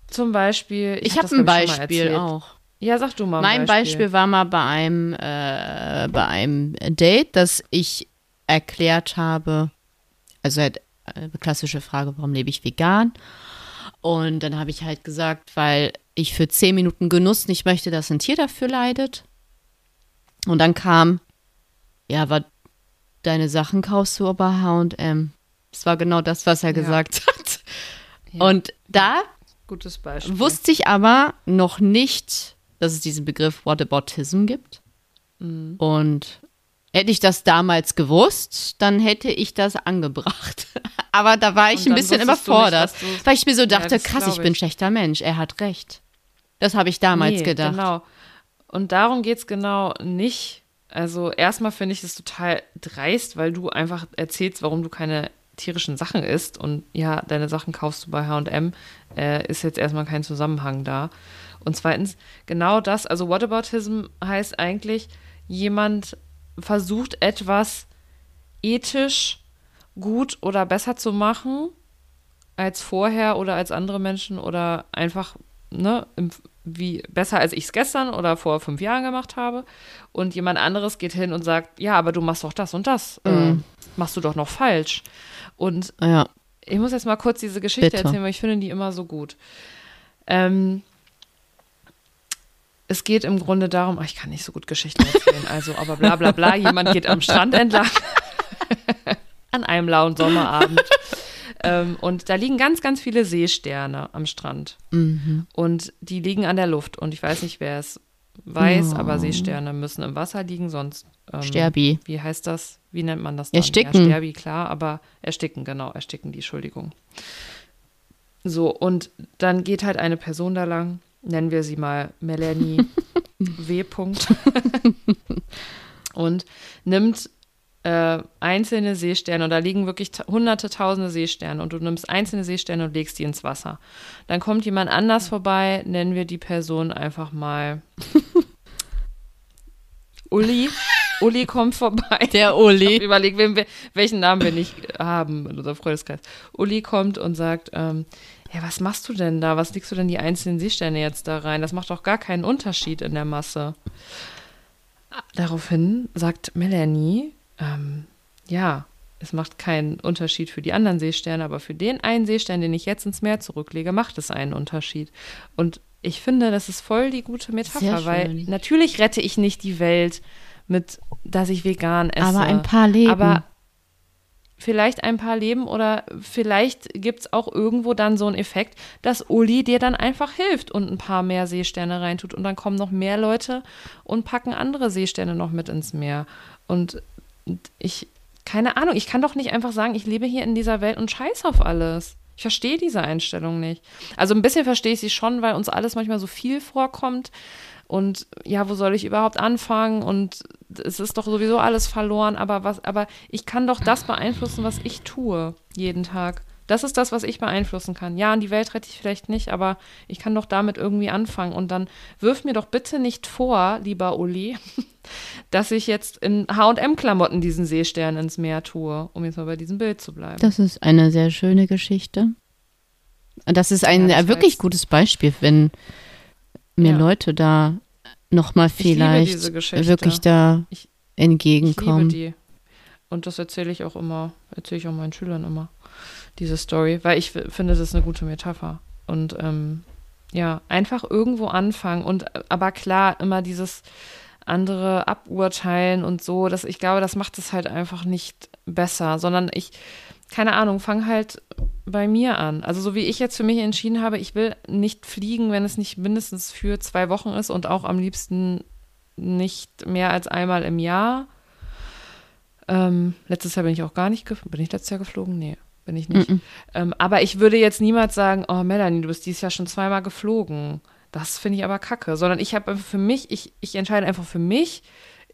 zum Beispiel. Ich hab habe das, ein ich, Beispiel auch. Ja, sag du mal. ein Mein Beispiel war mal bei einem, äh, bei einem Date, dass ich erklärt habe, also halt äh, klassische Frage, warum lebe ich vegan? Und dann habe ich halt gesagt, weil ich für zehn Minuten Genuss nicht möchte, dass ein Tier dafür leidet. Und dann kam, ja, aber deine Sachen kaufst du bei H&M. Das war genau das, was er Ja. gesagt hat. Ja. Und da Gutes Beispiel. wusste ich aber noch nicht, dass es diesen Begriff Whataboutism gibt. Mhm. Und hätte ich das damals gewusst, dann hätte ich das angebracht. aber da war ich ein bisschen überfordert, nicht, weil ich mir so dachte, das krass, glaub ich bin ein ich. schlechter Mensch. Er hat recht. Das habe ich damals Nee, gedacht. Genau. Und darum geht es genau nicht, Also erstmal finde ich es total dreist, weil du einfach erzählst, warum du keine tierischen Sachen isst und ja, deine Sachen kaufst du bei H&M, äh, ist jetzt erstmal kein Zusammenhang da. Und zweitens, genau das, also Whataboutism heißt eigentlich, jemand versucht etwas ethisch gut oder besser zu machen als vorher oder als andere Menschen oder einfach, ne, im, wie besser als ich es gestern oder vor fünf Jahren gemacht habe. Und jemand anderes geht hin und sagt, ja, aber du machst doch das und das. Äh, Mhm. Äh, machst du doch noch falsch. Und Ja. ich muss jetzt mal kurz diese Geschichte Bitte. erzählen, weil ich finde die immer so gut. Ähm, es geht im Grunde darum, ich kann nicht so gut Geschichten erzählen, also, aber bla bla bla, jemand geht am Strand entlang an einem lauen Sommerabend. Ähm, und da liegen ganz, ganz viele Seesterne am Strand. Mhm. Und die liegen an der Luft. Und ich weiß nicht, wer es weiß, Oh. aber Seesterne müssen im Wasser liegen, sonst. Ähm, Sterbi. Wie heißt das? Wie nennt man das dann? Ersticken. Ja, Sterbi, klar, aber ersticken, genau, ersticken, die Entschuldigung. So, und dann geht halt eine Person da lang, nennen wir sie mal Melanie W. Punkt, und nimmt äh, einzelne Seesterne, und da liegen wirklich hunderte, tausende Seesterne, und du nimmst einzelne Seesterne und legst die ins Wasser. Dann kommt jemand anders vorbei, nennen wir die Person einfach mal Uli. Uli kommt vorbei. Der Ich Uli. wem wir, welchen Namen wir nicht haben in unserem Freundeskreis. Uli kommt und sagt, ähm, ja, was machst du denn da? Was legst du denn die einzelnen Seesterne jetzt da rein? Das macht doch gar keinen Unterschied in der Masse. Daraufhin sagt Melanie, ähm, ja, es macht keinen Unterschied für die anderen Seesterne, aber für den einen Seestern, den ich jetzt ins Meer zurücklege, macht es einen Unterschied. Und ich finde, das ist voll die gute Metapher, weil natürlich rette ich nicht die Welt mit, dass ich vegan esse. Aber ein paar Leben. Aber vielleicht ein paar Leben oder vielleicht gibt es auch irgendwo dann so einen Effekt, dass Uli dir dann einfach hilft und ein paar mehr Seesterne reintut und dann kommen noch mehr Leute und packen andere Seesterne noch mit ins Meer. Und ich, keine Ahnung, ich kann doch nicht einfach sagen, ich lebe hier in dieser Welt und scheiß auf alles. Ich verstehe diese Einstellung nicht. Also ein bisschen verstehe ich sie schon, weil uns alles manchmal so viel vorkommt. Und ja, wo soll ich überhaupt anfangen? Und es ist doch sowieso alles verloren, aber was, aber ich kann doch das beeinflussen, was ich tue, jeden Tag. Das ist das, was ich beeinflussen kann. Ja, und die Welt rette ich vielleicht nicht, aber ich kann doch damit irgendwie anfangen. Und dann wirf mir doch bitte nicht vor, lieber Uli, dass ich jetzt in HM-Klamotten diesen Seestern ins Meer tue, um jetzt mal bei diesem Bild zu bleiben. Das ist eine sehr schöne Geschichte. Das ist ein Ja, das wirklich heißt- gutes Beispiel, wenn mir Ja. Leute da nochmal vielleicht wirklich da Ich- Ich liebe entgegenkommen. die. Und das erzähle ich auch immer, erzähle ich auch meinen Schülern immer, diese Story, weil ich finde, das ist eine gute Metapher. Und ähm, ja, einfach irgendwo anfangen und äh, aber klar, immer dieses andere aburteilen und so, dass ich glaube, das macht es halt einfach nicht besser, sondern ich, keine Ahnung, fang halt bei mir an. Also so wie ich jetzt für mich entschieden habe, ich will nicht fliegen, wenn es nicht mindestens für zwei Wochen ist und auch am liebsten nicht mehr als einmal im Jahr. Ähm, letztes Jahr bin ich auch gar nicht geflogen. Bin ich letztes Jahr geflogen? Nee, bin ich nicht. Mhm. Ähm, aber ich würde jetzt niemals sagen, oh Melanie, du bist dieses Jahr schon zweimal geflogen. Das finde ich aber kacke. Sondern ich habe einfach für mich, ich, ich entscheide einfach für mich,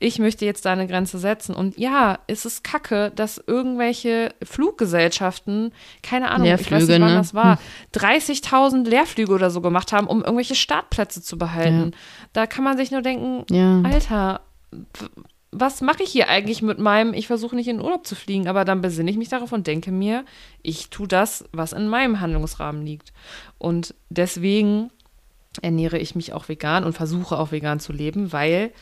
ich möchte jetzt da eine Grenze setzen. Und ja, es ist kacke, dass irgendwelche Fluggesellschaften, keine Ahnung, ich weiß nicht, wann ne? das war, 30.000 Leerflüge oder so gemacht haben, um irgendwelche Startplätze zu behalten. Da kann man sich nur denken, Ja. Alter, was mache ich hier eigentlich mit meinem, ich versuche nicht in den Urlaub zu fliegen, aber dann besinne ich mich darauf und denke mir, ich tue das, was in meinem Handlungsrahmen liegt. Und deswegen ernähre ich mich auch vegan und versuche auch vegan zu leben, weil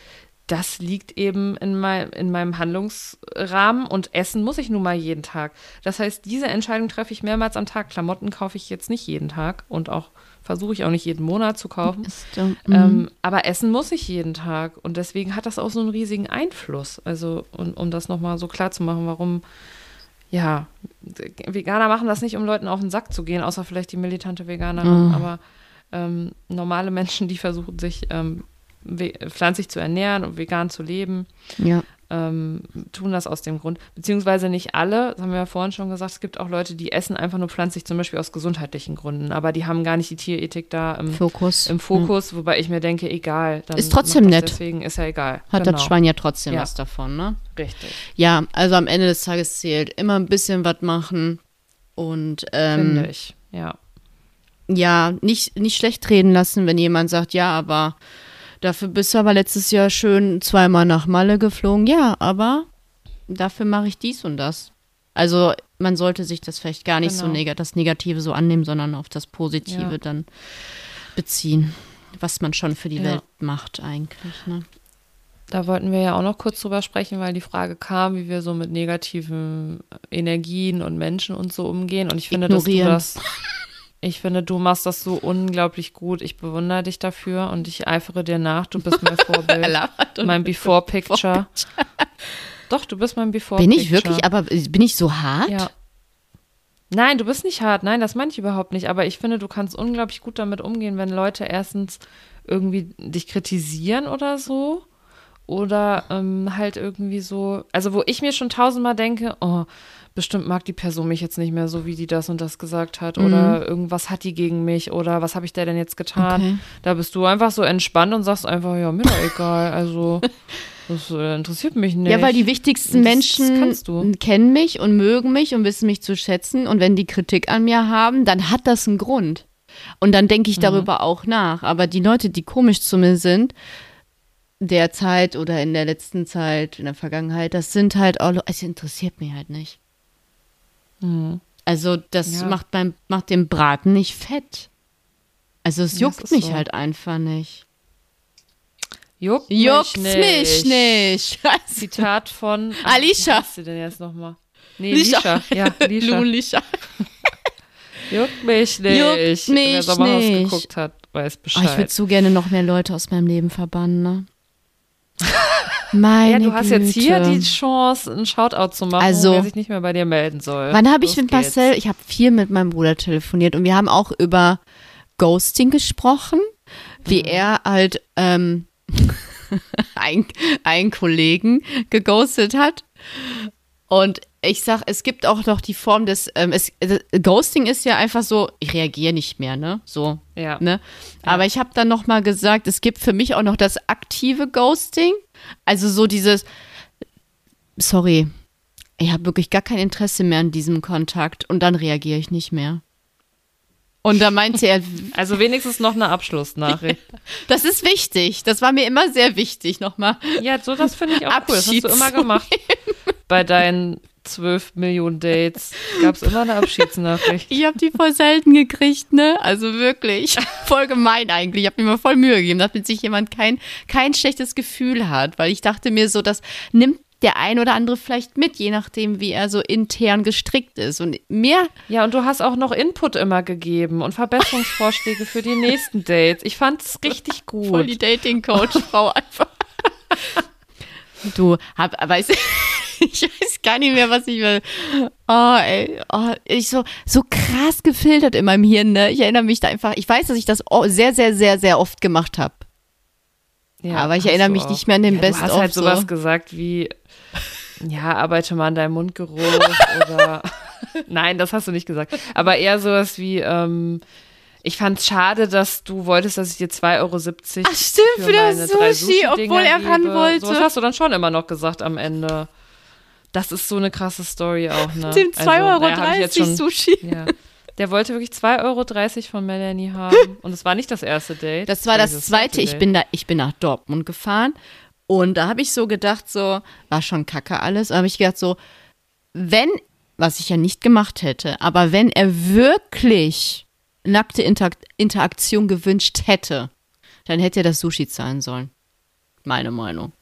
das liegt eben in, mein, in meinem Handlungsrahmen und essen muss ich nun mal jeden Tag. Das heißt, diese Entscheidung treffe ich mehrmals am Tag. Klamotten kaufe ich jetzt nicht jeden Tag und auch versuche ich auch nicht jeden Monat zu kaufen. Mhm. Ähm, aber essen muss ich jeden Tag und deswegen hat das auch so einen riesigen Einfluss. Also, um, um das nochmal so klar zu machen, warum, ja, Veganer machen das nicht, um Leuten auf den Sack zu gehen, außer vielleicht die militante Veganerin, Mhm. aber ähm, normale Menschen, die versuchen sich ähm, pflanzlich zu ernähren und vegan zu leben. Ja. Ähm, tun das aus dem Grund. Beziehungsweise nicht alle, das haben wir ja vorhin schon gesagt, es gibt auch Leute, die essen einfach nur pflanzlich, zum Beispiel aus gesundheitlichen Gründen, aber die haben gar nicht die Tierethik da im Fokus. Im Fokus, ja. wobei ich mir denke, egal. ist trotzdem nett. Deswegen ist ja egal. Hat genau. das Schwein ja trotzdem ja. was davon, ne? Richtig. Ja, also am Ende des Tages zählt immer ein bisschen was machen und ähm, finde ich, ja. Ja, nicht, nicht schlecht reden lassen, wenn jemand sagt, ja, aber Dafür bist du aber letztes Jahr schön zweimal nach Malle geflogen. Ja, aber dafür mache ich dies und das. Also man sollte sich das vielleicht gar nicht genau. so neg das Negative so annehmen, sondern auf das Positive ja. dann beziehen, was man schon für die ja. Welt macht eigentlich. Ne? Da wollten wir ja auch noch kurz drüber sprechen, weil die Frage kam, wie wir so mit negativen Energien und Menschen und so umgehen. Und ich finde, Ignorieren. dass du das ich finde, du machst das so unglaublich gut. Ich bewundere dich dafür und ich eifere dir nach. Du bist mein Vorbild. mein Before Picture. Doch, du bist mein Before Picture. Bin ich wirklich, aber bin ich so hart? Ja. Nein, du bist nicht hart. Nein, das meine ich überhaupt nicht. Aber ich finde, du kannst unglaublich gut damit umgehen, wenn Leute erstens irgendwie dich kritisieren oder so. Oder ähm, halt irgendwie so, also wo ich mir schon tausendmal denke, oh, bestimmt mag die Person mich jetzt nicht mehr so, wie die das und das gesagt hat. Mhm. Oder irgendwas hat die gegen mich oder was habe ich da denn jetzt getan? Okay. Da bist du einfach so entspannt und sagst einfach, ja, mir doch egal. Also. Das äh, interessiert mich nicht. Ja, weil die wichtigsten Menschen kennen mich und mögen mich und wissen mich zu schätzen. Und wenn die Kritik an mir haben, dann hat das einen Grund. Und dann denke ich mhm. darüber auch nach. Aber die Leute, die komisch zu mir sind, derzeit oder in der letzten Zeit, in der Vergangenheit, das sind halt auch, es interessiert mich halt nicht. Mhm. Also das ja. macht, beim, macht den Braten nicht fett. Also es juckt mich so. halt einfach nicht. Juckt, Juckt mich nicht. Mich nicht. Zitat von Alicia. Was du denn jetzt nochmal? Nee, Lisha. Lisha. Ja, Lisha. Lisha. Juckt mich nicht. Juckt mich Wer Sommerhaus nicht. geguckt hat, weiß Bescheid. Oh, ich würde so gerne noch mehr Leute aus meinem Leben verbannen, ne? Meine ja, du hast Güte. jetzt hier die Chance, einen Shoutout zu machen, also, wer sich nicht mehr bei dir melden soll. Wann habe ich mit geht's. Marcel, ich habe viel mit meinem Bruder telefoniert und wir haben auch über Ghosting gesprochen, wie mhm. er halt ähm, einen, einen Kollegen geghostet hat. Und ich sag, es gibt auch noch die Form des, ähm, es, äh, Ghosting ist ja einfach so, ich reagiere nicht mehr, ne? So. Ja. Ne? Aber ja. ich habe dann noch mal gesagt, es gibt für mich auch noch das aktive Ghosting. Also so dieses, sorry, ich habe wirklich gar kein Interesse mehr an diesem Kontakt und dann reagiere ich nicht mehr. Und da meinte er. Also wenigstens noch eine Abschlussnachricht. Das ist wichtig. Das war mir immer sehr wichtig, nochmal. Ja, so das finde ich auch cool. Das hast du immer gemacht. Bei deinen 12 Millionen Dates gab es immer eine Abschiedsnachricht. Ich habe die voll selten gekriegt, ne? Also wirklich. Voll gemein eigentlich. Ich habe mir mal voll Mühe gegeben, damit sich jemand kein, kein schlechtes Gefühl hat. Weil ich dachte mir so, das nimmt der ein oder andere vielleicht mit, je nachdem, wie er so intern gestrickt ist. Und mehr. Ja, und du hast auch noch Input immer gegeben und Verbesserungsvorschläge für die nächsten Dates. Ich fand es richtig gut. Voll die Dating-Coach-Frau einfach. Du, hab, weiß, ich weiß gar nicht mehr, was ich will. Oh, ey, oh, ich so, so krass gefiltert in meinem Hirn, ne? Ich erinnere mich da einfach, ich weiß, dass ich das sehr, sehr, sehr, sehr oft gemacht habe. Ja, aber ich erinnere mich auch. nicht mehr an den ja, Best Du hast halt sowas so. gesagt wie, ja, arbeite mal an deinem Mundgeruch oder, nein, das hast du nicht gesagt. Aber eher sowas wie, ähm, ich fand es schade, dass du wolltest, dass ich dir 2,70 Euro Ach, stimmt, für, für das Sushi, Sushi obwohl er ran wollte. So hast du dann schon immer noch gesagt am Ende. Das ist so eine krasse Story auch, ne? Dem 2,30 also, Euro naja, schon, Sushi. Ja. Der wollte wirklich 2,30 Euro von Melanie haben. Und es war nicht das erste Date. Das war das, das zweite. Ich bin, da, ich bin nach Dortmund gefahren. Und da habe ich so gedacht, so, war schon kacke alles. Aber habe ich gedacht, so, wenn, was ich ja nicht gemacht hätte, aber wenn er wirklich nackte Inter Interaktion gewünscht hätte, dann hätte er das Sushi zahlen sollen. Meine Meinung.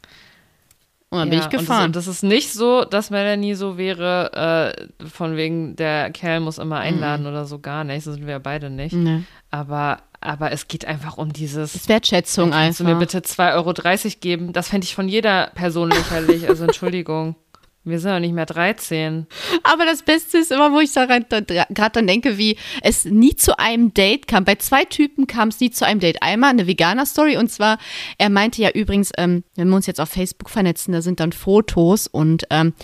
Und dann ja, bin ich gefahren. Und das, das, ist nicht so, dass Melanie so wäre, äh, von wegen, der Kerl muss immer einladen mhm. oder so, gar nicht. So sind wir ja beide nicht. Nee. Aber, aber es geht einfach um dieses. Das Wertschätzung einfach. Kannst du mir bitte 2,30 Euro geben? Das fände ich von jeder Person lächerlich. Also Entschuldigung. Wir sind ja nicht mehr 13. Aber das Beste ist immer, wo ich da gerade dann denke, wie es nie zu einem Date kam. Bei zwei Typen kam es nie zu einem Date. Einmal eine Veganer-Story und zwar, er meinte ja übrigens, ähm, wenn wir uns jetzt auf Facebook vernetzen, da sind dann Fotos und ähm,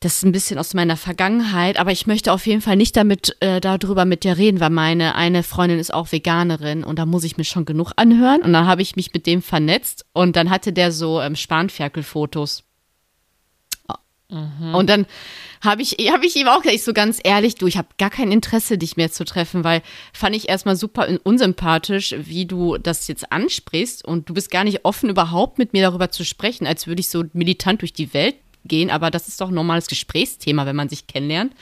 das ist ein bisschen aus meiner Vergangenheit, aber ich möchte auf jeden Fall nicht damit äh, darüber mit dir reden, weil meine eine Freundin ist auch Veganerin und da muss ich mir schon genug anhören. Und dann habe ich mich mit dem vernetzt und dann hatte der so ähm, Spanferkel-Fotos. Mhm. Und dann habe ich, hab ich ihm auch gesagt, ich so ganz ehrlich, du, ich habe gar kein Interesse, dich mehr zu treffen, weil fand ich erstmal super unsympathisch, wie du das jetzt ansprichst und du bist gar nicht offen, überhaupt mit mir darüber zu sprechen, als würde ich so militant durch die Welt gehen, aber das ist doch ein normales Gesprächsthema, wenn man sich kennenlernt.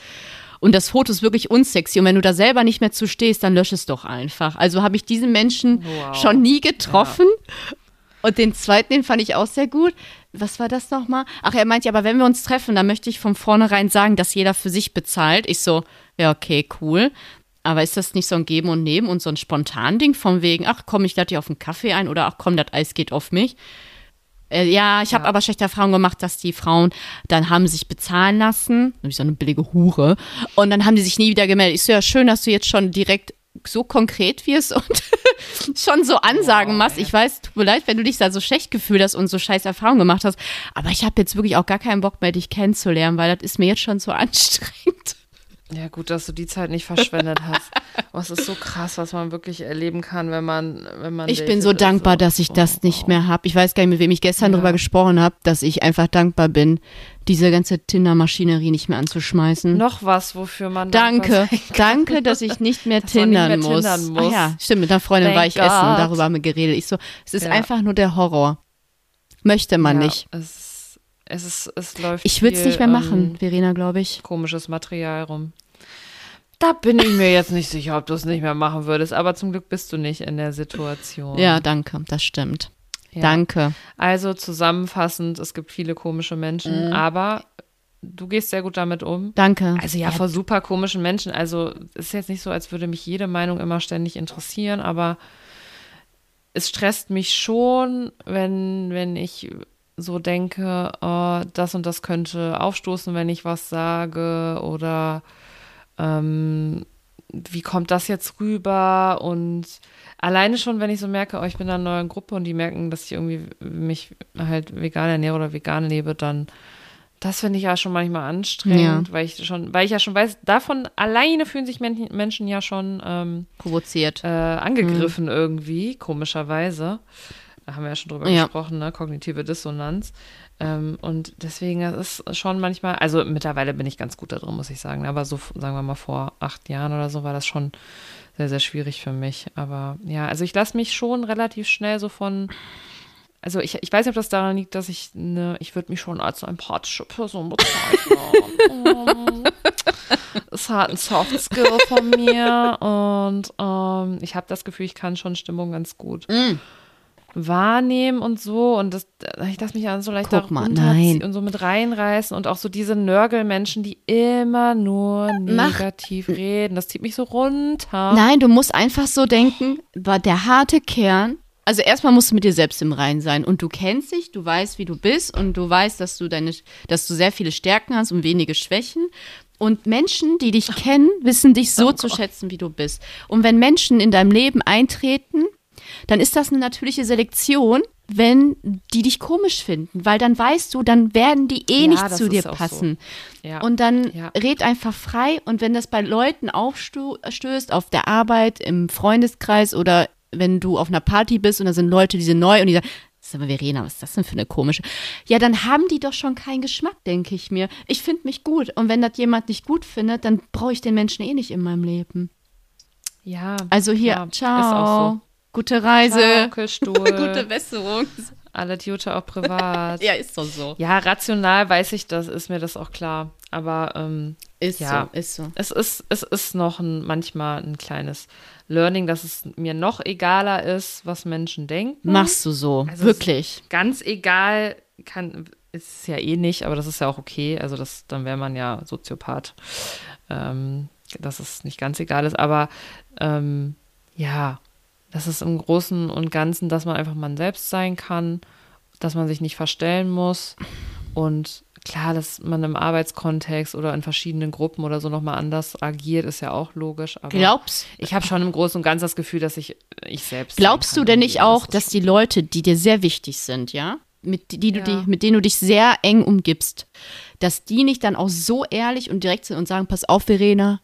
Und das Foto ist wirklich unsexy. Und wenn du da selber nicht mehr zu stehst, dann lösch es doch einfach. Also habe ich diesen Menschen wow. schon nie getroffen. Ja. Und den zweiten, den fand ich auch sehr gut. Was war das nochmal? Ach, er meint ja, aber wenn wir uns treffen, dann möchte ich von vornherein sagen, dass jeder für sich bezahlt. Ich so, ja, okay, cool. Aber ist das nicht so ein Geben und Nehmen und so ein Spontan-Ding von wegen, ach komm, ich lade dir auf einen Kaffee ein oder ach komm, das Eis geht auf mich? Äh, ja, ich habe ja. aber schlechte Erfahrungen gemacht, dass die Frauen dann haben sich bezahlen lassen. Nämlich so eine billige Hure. Und dann haben die sich nie wieder gemeldet. Ich so, ja, schön, dass du jetzt schon direkt so konkret wirst und schon so Ansagen wow, machst. Ich weiß, tut mir leid, wenn du dich da so schlecht gefühlt hast und so scheiß Erfahrungen gemacht hast. Aber ich habe jetzt wirklich auch gar keinen Bock mehr, dich kennenzulernen, weil das ist mir jetzt schon so anstrengend. Ja, gut, dass du die Zeit nicht verschwendet hast. Es ist so krass, was man wirklich erleben kann, wenn man, wenn man. Ich bin so dankbar, so. dass ich das oh, nicht mehr habe. Ich weiß gar nicht, mit wem ich gestern ja. darüber gesprochen habe, dass ich einfach dankbar bin, diese ganze Tinder-Maschinerie nicht mehr anzuschmeißen. Noch was, wofür man. Danke, danke, dass ich nicht mehr tindern muss. Tindern muss. Ah, ja, stimmt, mit einer Freundin Thank war ich God. essen darüber haben wir geredet. Ich so, es ist ja. einfach nur der Horror. Möchte man ja, nicht. Es, es, ist, es läuft. Ich würde es nicht mehr machen, ähm, Verena, glaube ich. Komisches Material rum. Da bin ich mir jetzt nicht sicher, ob du es nicht mehr machen würdest, aber zum Glück bist du nicht in der Situation. Ja, danke, das stimmt. Ja. Danke. Also zusammenfassend, es gibt viele komische Menschen, mhm. aber du gehst sehr gut damit um. Danke. Also ja, ja, vor super komischen Menschen. Also es ist jetzt nicht so, als würde mich jede Meinung immer ständig interessieren, aber es stresst mich schon, wenn, wenn ich so denke, oh, das und das könnte aufstoßen, wenn ich was sage oder ähm, wie kommt das jetzt rüber? Und alleine schon, wenn ich so merke, oh, ich bin in einer neuen Gruppe und die merken, dass ich irgendwie mich halt vegan ernähre oder vegan lebe, dann das finde ich ja schon manchmal anstrengend, ja. weil ich schon, weil ich ja schon weiß, davon alleine fühlen sich Men Menschen ja schon ähm, provoziert, äh, angegriffen mhm. irgendwie, komischerweise. Da haben wir ja schon drüber ja. gesprochen, ne? Kognitive Dissonanz. Ähm, und deswegen ist es schon manchmal, also mittlerweile bin ich ganz gut da drin, muss ich sagen. Aber so, sagen wir mal, vor acht Jahren oder so war das schon sehr, sehr schwierig für mich. Aber ja, also ich lasse mich schon relativ schnell so von, also ich, ich weiß nicht, ob das daran liegt, dass ich eine, ich würde mich schon als empathische Person bezeichnen. es hat ein Soft Skill von mir und ähm, ich habe das Gefühl, ich kann schon Stimmung ganz gut. Mm wahrnehmen und so und das, ich lasse mich ja so leicht Guck mal, nein. und so mit reinreißen und auch so diese Nörgelmenschen, die immer nur negativ Mach. reden, das zieht mich so runter. Nein, du musst einfach so denken, war der harte Kern. Also erstmal musst du mit dir selbst im Rein sein und du kennst dich, du weißt, wie du bist und du weißt, dass du deine, dass du sehr viele Stärken hast und wenige Schwächen. Und Menschen, die dich kennen, wissen dich so oh zu schätzen, wie du bist. Und wenn Menschen in deinem Leben eintreten, dann ist das eine natürliche Selektion, wenn die dich komisch finden, weil dann weißt du, dann werden die eh ja, nicht zu dir passen. So. Ja. Und dann ja. red einfach frei und wenn das bei Leuten aufstößt, auf der Arbeit, im Freundeskreis oder wenn du auf einer Party bist und da sind Leute, die sind neu und die sagen, Sag mal, Verena, was ist das denn für eine komische? Ja, dann haben die doch schon keinen Geschmack, denke ich mir. Ich finde mich gut. Und wenn das jemand nicht gut findet, dann brauche ich den Menschen eh nicht in meinem Leben. Ja. Also hier, ja, ciao. Ist auch so. Gute Reise. Gute Besserung. Alle Jute auch privat. ja, ist doch so. Ja, rational weiß ich das, ist mir das auch klar. Aber ähm, ist ja, so, ist so. Es ist, es ist noch ein, manchmal ein kleines Learning, dass es mir noch egaler ist, was Menschen denken. Machst du so, also wirklich. Ganz egal kann, ist es ja eh nicht, aber das ist ja auch okay. Also das, dann wäre man ja Soziopath. Ähm, dass es nicht ganz egal ist, aber ähm, ja, das ist im Großen und Ganzen, dass man einfach man selbst sein kann, dass man sich nicht verstellen muss. Und klar, dass man im Arbeitskontext oder in verschiedenen Gruppen oder so nochmal anders agiert, ist ja auch logisch. Aber Glaubst, ich habe schon im Großen und Ganzen das Gefühl, dass ich ich selbst. glaubst du denn nicht auch, dass die Leute, die dir sehr wichtig sind, ja, mit, die du Ja. die, mit denen du dich sehr eng umgibst, dass die nicht dann auch so ehrlich und direkt sind und sagen, pass auf, Verena,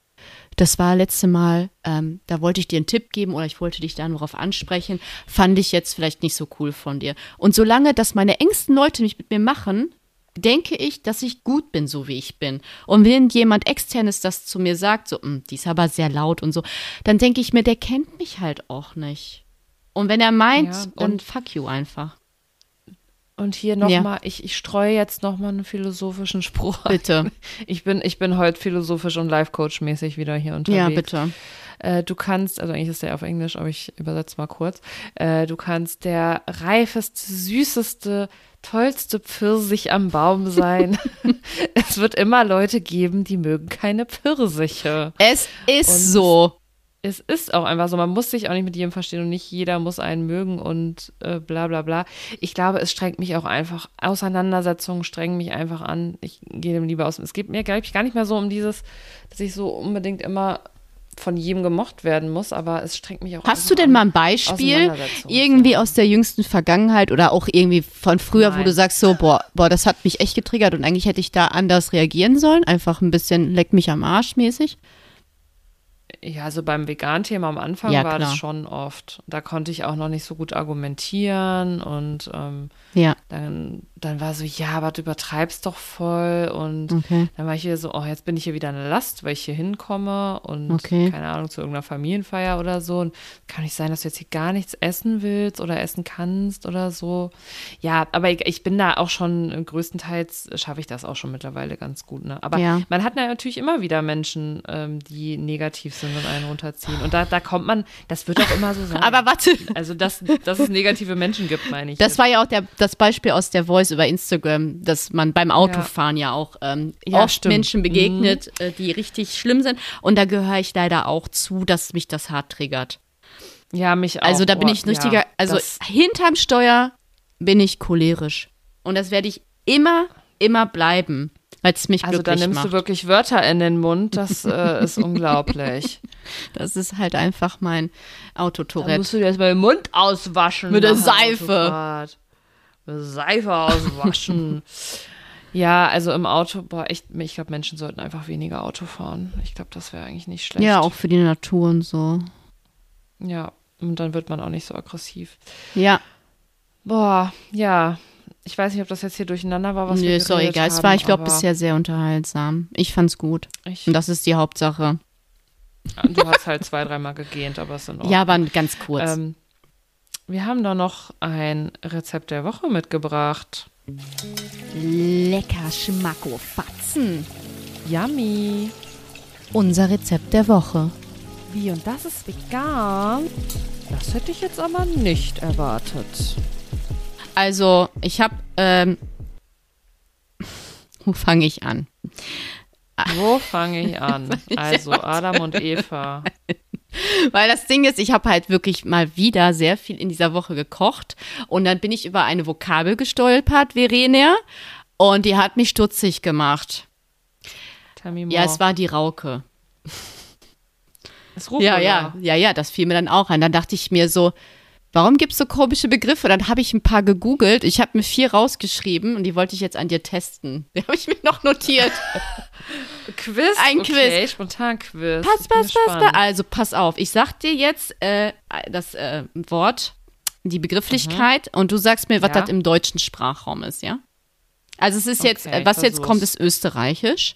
das war letzte Mal, ähm, da wollte ich dir einen Tipp geben oder ich wollte dich da nur darauf ansprechen, fand ich jetzt vielleicht nicht so cool von dir. Und solange das meine engsten Leute nicht mit mir machen, denke ich, dass ich gut bin, so wie ich bin. Und wenn jemand externes das zu mir sagt, so, "Mm, die ist aber sehr laut und so, dann denke ich mir, der kennt mich halt auch nicht. Und wenn er meint, Ja, dann und- fuck you einfach. Und hier Ja. nochmal, ich, ich streue jetzt nochmal einen philosophischen Spruch. ein. Bitte. Ich bin, ich bin heute philosophisch und Life-Coach-mäßig wieder hier unterwegs. Ja, bitte. Äh, du kannst, also eigentlich ist der auf Englisch, aber ich übersetze mal kurz. Äh, du kannst der reifeste, süßeste, tollste Pfirsich am Baum sein. es wird immer Leute geben, die mögen keine Pfirsiche. Es ist Und- so. Es ist auch einfach so, man muss sich auch nicht mit jedem verstehen und nicht jeder muss einen mögen und äh, bla bla bla. Ich glaube, es strengt mich auch einfach, Auseinandersetzungen strengen mich einfach an. Ich gehe dem lieber aus. Es geht mir, glaube ich, gar nicht mehr so um dieses, dass ich so unbedingt immer von jedem gemocht werden muss, aber es strengt mich auch Hast du denn mal ein Beispiel, irgendwie aus der jüngsten Vergangenheit oder auch irgendwie von früher, wo Nein. du sagst, so, boah, boah, das hat mich echt getriggert und eigentlich hätte ich da anders reagieren sollen? Einfach ein bisschen leck mich am Arsch mäßig? Ja, also beim Vegan-Thema am Anfang Ja, war klar. das schon oft. Da konnte ich auch noch nicht so gut argumentieren und ähm, Ja, dann, dann war so, ja, aber du übertreibst doch voll und okay. Dann war ich hier so, oh, jetzt bin ich hier wieder eine Last, weil ich hier hinkomme und Okay. keine Ahnung, zu irgendeiner Familienfeier oder so. Und kann nicht sein, dass du jetzt hier gar nichts essen willst oder essen kannst oder so. Ja, aber ich, ich bin da auch schon, größtenteils schaffe ich das auch schon mittlerweile ganz gut. Ne? Aber Ja. man hat natürlich immer wieder Menschen, ähm, die negativ sind und einen runterziehen. Und da, da kommt man, das wird auch immer so sein. Aber warte, also, dass, dass es negative Menschen gibt, meine ich. das jetzt. war ja auch der, das Beispiel aus der Voice über Instagram, dass man beim Autofahren ja, auch ähm, Ja, oft stimmt. Menschen begegnet, äh, die richtig schlimm sind. Und da gehöre ich leider auch zu, dass mich das hart triggert. ja, mich auch. Also da bin Oh, ich ein richtiger, ja, also hinterm Steuer bin ich cholerisch. Und das werde ich immer, immer bleiben, weil es mich Also da glücklich nimmst macht. du wirklich Wörter in den Mund, das äh, ist unglaublich. das ist halt einfach mein Da Autotourette. musst du dir erstmal den Mund auswaschen. Mit der Seife. Mit Seife auswaschen. ja, also im Auto, boah, echt, ich glaube, Menschen sollten einfach weniger Auto fahren. Ich glaube, das wäre eigentlich nicht schlecht. Ja, auch für die Natur und so. Ja, und dann wird man auch nicht so aggressiv. Ja, Boah, ja. Ich weiß nicht, ob das jetzt hier durcheinander war, was nö, wir ist doch egal. Es haben, war, ich glaube, bisher sehr unterhaltsam. Ich fand's gut. Ich, Und das ist die Hauptsache. du hast halt zwei, dreimal gegähnt, aber es sind auch Ja, aber ganz kurz. Ähm, wir haben da noch ein Rezept der Woche mitgebracht. Lecker Schmacko Fatzen. Yummy. Unser Rezept der Woche. Wie, und das ist vegan? Das hätte ich jetzt aber nicht erwartet. Also, ich habe, ähm, wo fange ich an? Wo fange ich an? Also Adam und Eva. Weil das Ding ist, ich habe halt wirklich mal wieder sehr viel in dieser Woche gekocht und dann bin ich über eine Vokabel gestolpert, Verena, und die hat mich stutzig gemacht. Ja, es war die Rauke. Ja, Rucola. ja, ja, ja, das fiel mir dann auch ein. Dann dachte ich mir so, warum gibt es so komische Begriffe? Dann habe ich ein paar gegoogelt. Ich habe mir vier rausgeschrieben und die wollte ich jetzt an dir testen. Die habe ich mir noch notiert. Quiz. Ein okay, spontan Quiz. Pass, pass, pass, pass. Also, pass auf. Ich sag dir jetzt äh, das äh, Wort, die Begrifflichkeit und du sagst mir, was Mhm. Ja. das im deutschen Sprachraum ist, ja? Also, es ist jetzt, Okay, äh, ich was jetzt kommt, ist österreichisch.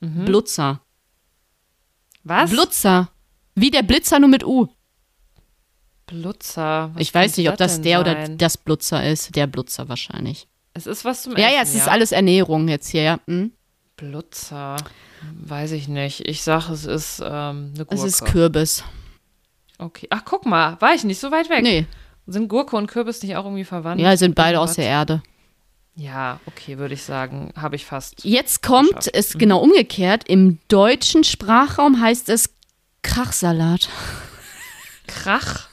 Mhm. Blutzer. Was? Blutzer. Wie der Blitzer, nur mit U. Blutzer. Was ich weiß nicht, ob das der oder sein? das Blutzer ist. Der Blutzer wahrscheinlich. Es ist was zum Ja, Essen, ja, es ist alles Ernährung jetzt hier, ja. Hm? Blutzer. Weiß ich nicht. Ich sag, es ist ähm, eine Gurke. Es ist Kürbis. Okay. Ach, guck mal, war ich nicht so weit weg. Nee, Sind Gurke und Kürbis nicht auch irgendwie verwandt? ja, sind beide aus Was? der Erde. Ja, okay, würde ich sagen, habe ich fast. Jetzt kommt Geschafft. es genau umgekehrt. Im deutschen Sprachraum heißt es Krachsalat. Krach.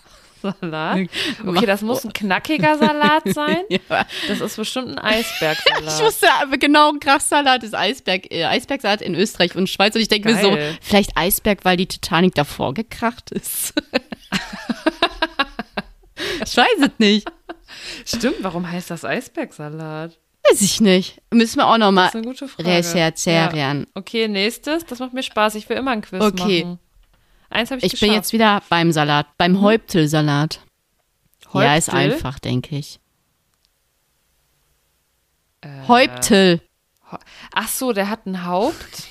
Salat. Okay, das muss ein knackiger Salat sein. Ja. Das ist bestimmt ein Eisbergsalat. Ich wusste aber genau, Grachsalat ist Eisberg, äh, Eisbergsalat in Österreich und Schweiz. Und ich denke mir so, vielleicht Eisberg, weil die Titanic davor gekracht ist. ich weiß es nicht. Stimmt, warum heißt das Eisbergsalat? Weiß ich nicht. Müssen wir auch noch mal Das ist eine gute Frage. recherchieren. Okay, nächstes. Das macht mir Spaß. Ich will immer ein Quiz Okay. machen. Eins habe ich, Ich geschafft. bin jetzt wieder beim Salat, beim Häuptelsalat. Ja, ist Häuptel? einfach, denke ich. Äh, Häuptel. Ach so, der hat ein Haupt.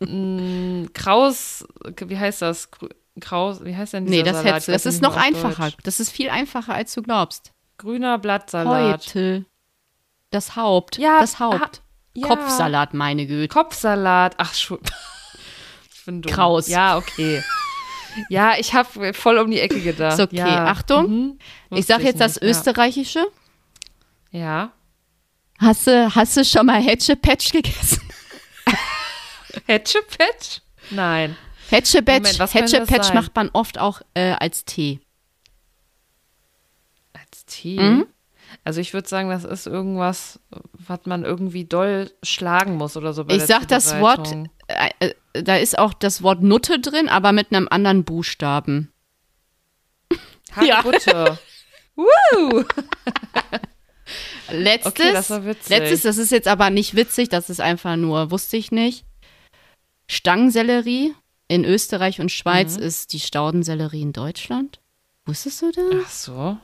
Kraus, wie heißt das? Kraus, wie heißt denn dieser Nee, das, Salat? hättest, Ich das ist noch einfacher. Deutsch. Das ist viel einfacher, als du glaubst. Grüner Blattsalat. Häuptel. Das Haupt. Ja, das Haupt. ah, ja. Kopfsalat, meine Güte. Kopfsalat. Ach, schon. Ich bin dumm. Kraus. Ja, okay. Ja, ich habe voll um die Ecke gedacht. Ist okay. Ja. Achtung. Mhm. Ich Wusste sag jetzt das nicht, Österreichische. Ja. Hast du, hast du schon mal Hätschepetsch gegessen? Hätschepetsch? Nein. Hätschepetsch sein? macht man oft auch äh, als Tee. Als Tee? Mhm. Also ich würde sagen, das ist irgendwas, was man irgendwie doll schlagen muss oder so bei Ich der sag das Wort. Äh, äh, da ist auch das Wort Nutte drin, aber mit einem anderen Buchstaben. Hagebutte. Woo! Letztes, Okay, das war witzig. letztes, das ist jetzt aber nicht witzig, das ist einfach nur, wusste ich nicht. Stangensellerie in Österreich und Schweiz Mhm. ist die Staudensellerie in Deutschland. Wusstest du das? Ach so.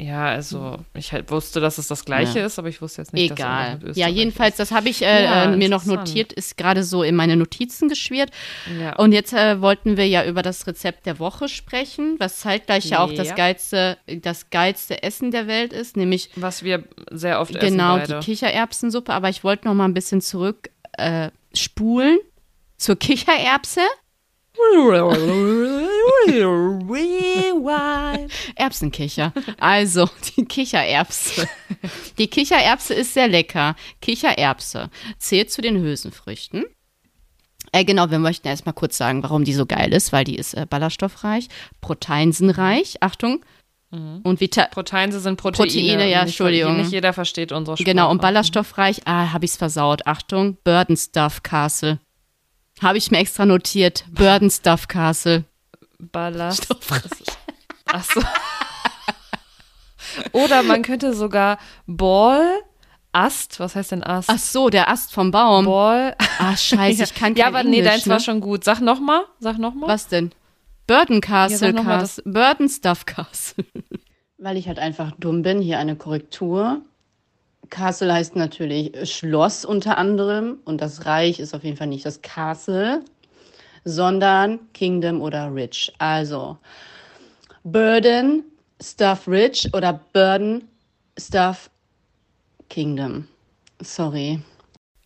Ja, also ich halt wusste, dass es das Gleiche Ja. ist, aber ich wusste jetzt nicht, dass Egal. es mit Ja, jedenfalls, das habe ich äh, Ja, äh, mir noch notiert, ist gerade so in meine Notizen geschwirrt. ist. Ja. Und jetzt äh, wollten wir ja über das Rezept der Woche sprechen, was zeitgleich ja auch das geilste, das geilste Essen der Welt ist, nämlich Was wir sehr oft essen genau beide. die Kichererbsensuppe. Aber ich wollte noch mal ein bisschen zurück äh, spulen zur Kichererbse. Erbsenkicher. Also die Kichererbse. Die Kichererbse ist sehr lecker. Kichererbse zählt zu den Hülsenfrüchten. Äh, genau, wir möchten erstmal kurz sagen, warum die so geil ist, weil die ist äh, ballaststoffreich, proteinsenreich, Achtung, und Vita Proteine sind Proteine. Proteine, ja, Entschuldigung. Nicht jeder versteht unsere Sprache. Genau, und ballaststoffreich, ah, habe ich's versaut. Achtung, Burden Stuff Castle. Habe ich mir extra notiert. Burden Stuff Castle. Ballast. Ach so. Oder man könnte sogar Ball, Ast, was heißt denn Ast? Ach so, der Ast vom Baum. Ball. Ah, scheiße, ich kann kein Ja, aber nee, Englisch, deins ne? war schon gut. Sag nochmal, sag nochmal. Was denn? Burden Ja, Castle, sag noch mal Castle. Burden Stuff Castle. Weil ich halt einfach dumm bin, hier eine Korrektur. Castle heißt natürlich Schloss unter anderem und das Reich ist auf jeden Fall nicht das Castle, sondern Kingdom oder Rich. Also Burden Stuff Rich oder Burden Stuff Kingdom. Sorry.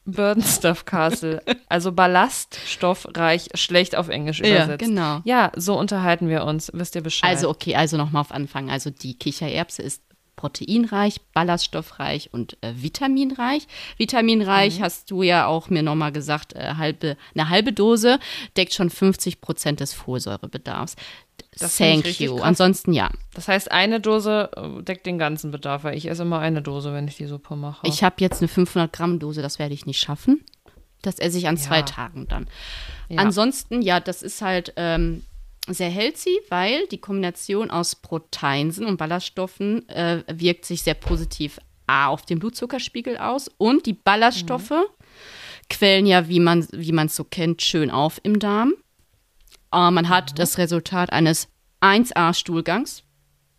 Burden Stuff Castle. Also ballaststoffreich, schlecht auf Englisch übersetzt. genau. Ja, so unterhalten wir uns. Wisst ihr Bescheid? Also okay, also nochmal auf Anfang. Also die Kichererbse ist proteinreich, ballaststoffreich und äh, vitaminreich. Vitaminreich Mhm. hast du ja auch mir nochmal gesagt, äh, halbe, eine halbe Dose deckt schon 50 Prozent des Folsäurebedarfs. Das Thank you. krass. Ansonsten ja. Das heißt, eine Dose äh, deckt den ganzen Bedarf, weil ich esse immer eine Dose, wenn ich die Suppe mache. Ich habe jetzt eine 500 Gramm Dose, das werde ich nicht schaffen. Das esse ich an zwei Ja. Tagen dann. Ja. Ansonsten, ja, das ist halt ähm, sehr healthy, weil die Kombination aus Proteinsen und Ballaststoffen äh, wirkt sich sehr positiv A, auf den Blutzuckerspiegel aus und die Ballaststoffe Mhm. quellen ja, wie man es so kennt, schön auf im Darm. Äh, man Mhm. hat das Resultat eines 1A-Stuhlgangs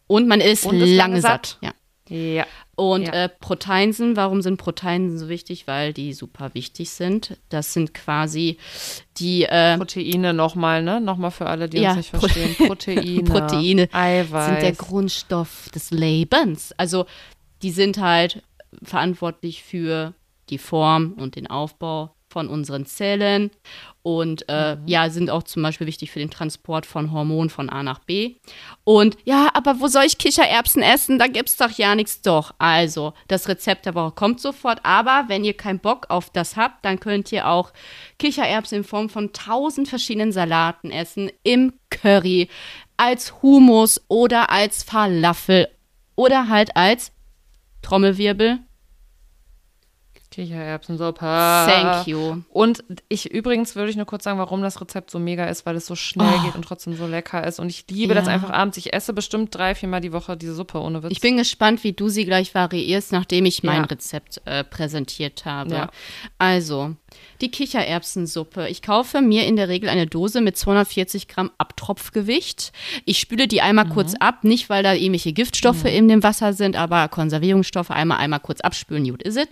und man ist, Und lange lange satt. satt. Ja. Ja. Und Ja. äh, Proteinsen, warum sind Proteinsen so wichtig? Weil die super wichtig sind. Das sind quasi die äh, Proteine nochmal, ne? Nochmal für alle, die Ja, uns nicht Pro- verstehen. Proteine. Proteine Eiweiß. sind der Grundstoff des Lebens. Also die sind halt verantwortlich für die Form und den Aufbau von unseren Zellen und äh, ja, sind auch zum Beispiel wichtig für den Transport von Hormonen von A nach B. Und ja, aber wo soll ich Kichererbsen essen? Da gibt's doch ja nichts. Doch, also das Rezept der Woche kommt sofort. Aber wenn ihr keinen Bock auf das habt, dann könnt ihr auch Kichererbsen in Form von tausend verschiedenen Salaten essen, im Curry, als Hummus oder als Falafel oder halt als Trommelwirbel. Kichererbsensuppe. Thank you. Und ich übrigens würde ich nur kurz sagen, warum das Rezept so mega ist, weil es so schnell Oh. geht und trotzdem so lecker ist. Und ich liebe das Ja. einfach abends. Ich esse bestimmt drei, viermal die Woche diese Suppe ohne Witz. Ich bin gespannt, wie du sie gleich variierst, nachdem ich mein Ja. Rezept äh, präsentiert habe. Ja. Also, die Kichererbsensuppe. Ich kaufe mir in der Regel eine Dose mit 240 Gramm Abtropfgewicht. Ich spüle die einmal Mhm. kurz ab, nicht weil da irgendwelche Giftstoffe in dem Wasser sind, aber Konservierungsstoffe einmal, einmal kurz abspülen, gut ist es.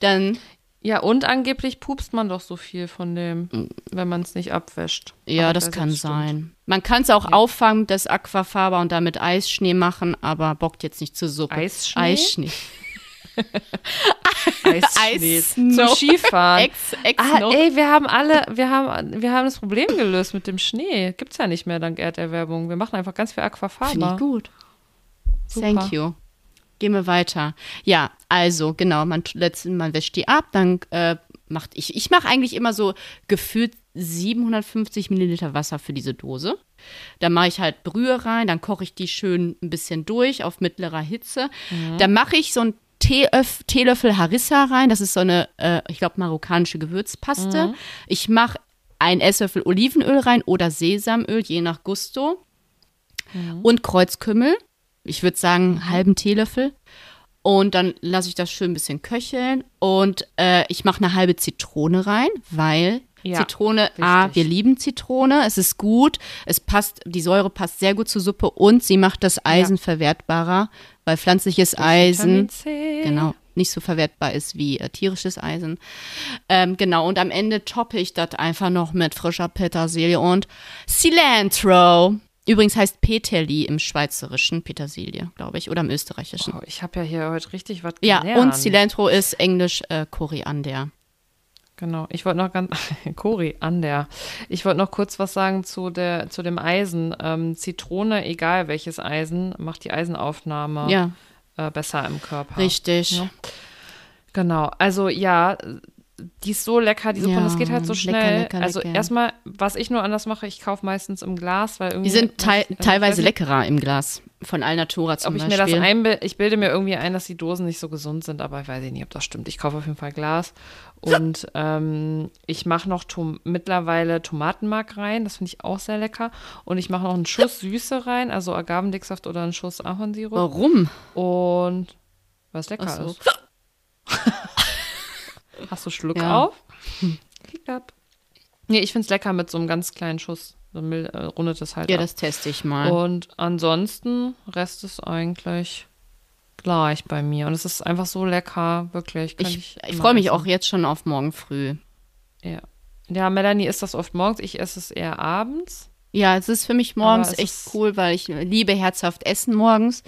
Dann, ja, und angeblich pupst man doch so viel von dem, wenn man es nicht abwäscht. ja, Aber das kann sein. Man kann es auch auffangen, das Aquafaber und damit Eisschnee machen, aber bockt jetzt nicht zur Suppe. Eisschnee? Eisschnee. Eisschnee. Eissnow. Zum Skifahren. Ex, ex Ah, ey, wir haben alle, wir haben, wir haben das Problem gelöst mit dem Schnee. Gibt's ja nicht mehr dank Erderwärmung. Wir machen einfach ganz viel Finde Aquafaber. ich gut. Super. Thank you. Gehen wir weiter. Ja, also genau, man, letzten, man wäscht die ab, dann äh, macht ich, ich mache eigentlich immer so gefühlt 750 Milliliter Wasser für diese Dose. Dann mache ich halt Brühe rein, dann koche ich die schön ein bisschen durch auf mittlerer Hitze. Dann mache ich so ein Teeöff, Teelöffel Harissa rein, das ist so eine, äh, ich glaube, marokkanische Gewürzpaste. Ich mache einen Esslöffel Olivenöl rein oder Sesamöl, je nach Gusto. Und Kreuzkümmel. Ich würde sagen, einen halben Teelöffel. Und dann lasse ich das schön ein bisschen köcheln. Und äh, ich mache eine halbe Zitrone rein, weil Ja, Zitrone, A, wichtig. wir lieben Zitrone. Es ist gut. Es passt, die Säure passt sehr gut zur Suppe und sie macht das Eisen verwertbarer, weil pflanzliches Eisen Vitamin C. genau nicht so verwertbar ist wie äh, tierisches Eisen. Ähm, genau, und am Ende toppe ich das einfach noch mit frischer Petersilie und Cilantro. Übrigens heißt Peterli im Schweizerischen Petersilie, glaube ich, oder im Österreichischen. Oh, ich habe ja hier heute richtig was ja, gelernt. und Cilantro ist englisch äh, Koriander. Genau. Ich wollte noch ganz, Cori, an der. Ich wollte noch kurz was sagen zu der, zu dem Eisen. Ähm, Zitrone, egal welches Eisen, macht die Eisenaufnahme Ja, äh, besser im Körper. richtig. Ja. Genau. Also ja, die ist so lecker, die Suppe, Ja, das geht halt so lecker, schnell. lecker, also lecker. erstmal, was ich nur anders mache, ich kaufe meistens im Glas, weil irgendwie. Die sind weiß teilweise leckerer im Glas. Von Alnatura zum Ob ich mir Beispiel. das einbilde, ich bilde mir irgendwie ein, dass die Dosen nicht so gesund sind, aber ich weiß nicht, ob das stimmt. Ich kaufe auf jeden Fall Glas. Und ähm, ich mache noch Tom mittlerweile Tomatenmark rein, das finde ich auch sehr lecker. Und ich mache noch einen Schuss Süße rein, also Agavendicksaft oder einen Schuss Ahornsirup. Warum? Und was lecker so. ist. Hast du Schluck Ja. auf? Klick ab. Nee, ich finde es lecker mit so einem ganz kleinen Schuss. Dann äh, rundet es halt Ja, ab. das teste ich mal. Und ansonsten, Rest ist eigentlich gleich bei mir. Und es ist einfach so lecker, wirklich. Kann ich ich ich freue mich auch jetzt schon auf morgen früh. Ja. ja, Melanie isst das oft morgens, ich esse es eher abends. Ja, es ist für mich morgens echt cool, weil ich liebe herzhaft essen morgens.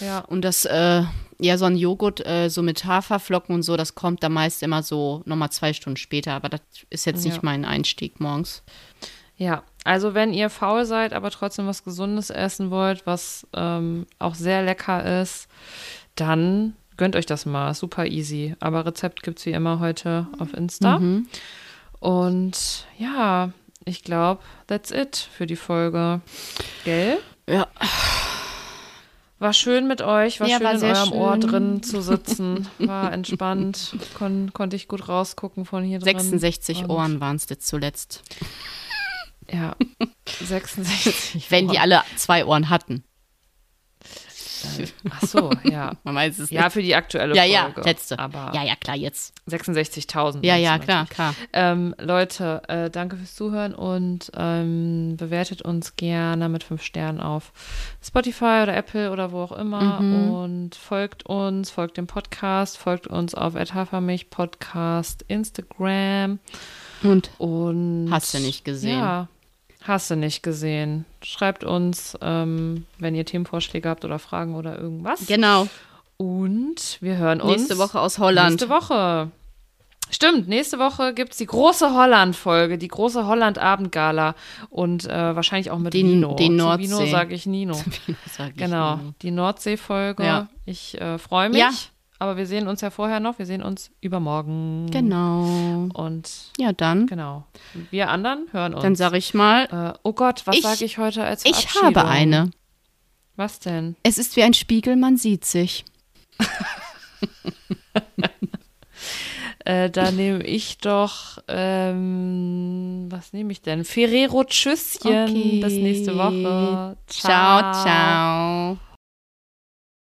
Ja. Und das, äh, ja, so ein Joghurt, äh, so mit Haferflocken und so, das kommt da meist immer so nochmal zwei Stunden später. Aber das ist jetzt Ja. nicht mein Einstieg morgens. Ja, also wenn ihr faul seid, aber trotzdem was Gesundes essen wollt, was ähm, auch sehr lecker ist, dann gönnt euch das mal. Super easy. Aber Rezept gibt es wie immer heute auf Insta. Mhm. Und ja, ich glaube, that's it für die Folge. Gell? Ja. War schön mit euch, war Ja, schön war in eurem Ohr schön. drin zu sitzen. War entspannt, kon konnte ich gut rausgucken von hier drin. 66 Und- Ohren waren es jetzt zuletzt. Ja, 66. Wenn die Ohren. alle zwei Ohren hatten. Ach so, ja. Man weiß es Ja, nicht. für die aktuelle Ja, ja, Folge. letzte. Aber Ja, ja, klar, jetzt. 66.000. Ja, ja, klar, natürlich. klar. Ähm, Leute, äh, danke fürs Zuhören und ähm, bewertet uns gerne mit fünf Sternen auf Spotify oder Apple oder wo auch immer Mhm. und folgt uns, folgt dem Podcast, folgt uns auf Podcast, Instagram Und und Hast du nicht gesehen. Ja, hast du nicht gesehen. Schreibt uns, ähm, wenn ihr Themenvorschläge habt oder Fragen oder irgendwas. genau, Und wir hören uns nächste Woche aus Holland. Nächste Woche. Stimmt, nächste Woche gibt es die große Holland-Folge, die große Holland-Abendgala und äh, wahrscheinlich auch mit Den- Vino. den Zu Nordsee. Vino sage ich Nino. Sag ich genau, nur. die Nordsee-Folge. Ja. Ich äh, freue mich Ja, aber wir sehen uns ja vorher noch. Wir sehen uns übermorgen. Genau. Und Ja, dann. genau. Wir anderen hören uns. Dann sage ich mal, äh, oh Gott, was sage ich heute als ich habe eine. Was denn? Es ist wie ein Spiegel, man sieht sich. Äh, da nehme ich doch, ähm, was nehme ich denn? Ferrero Tschüsschen. Okay. Bis nächste Woche. ciao. ciao.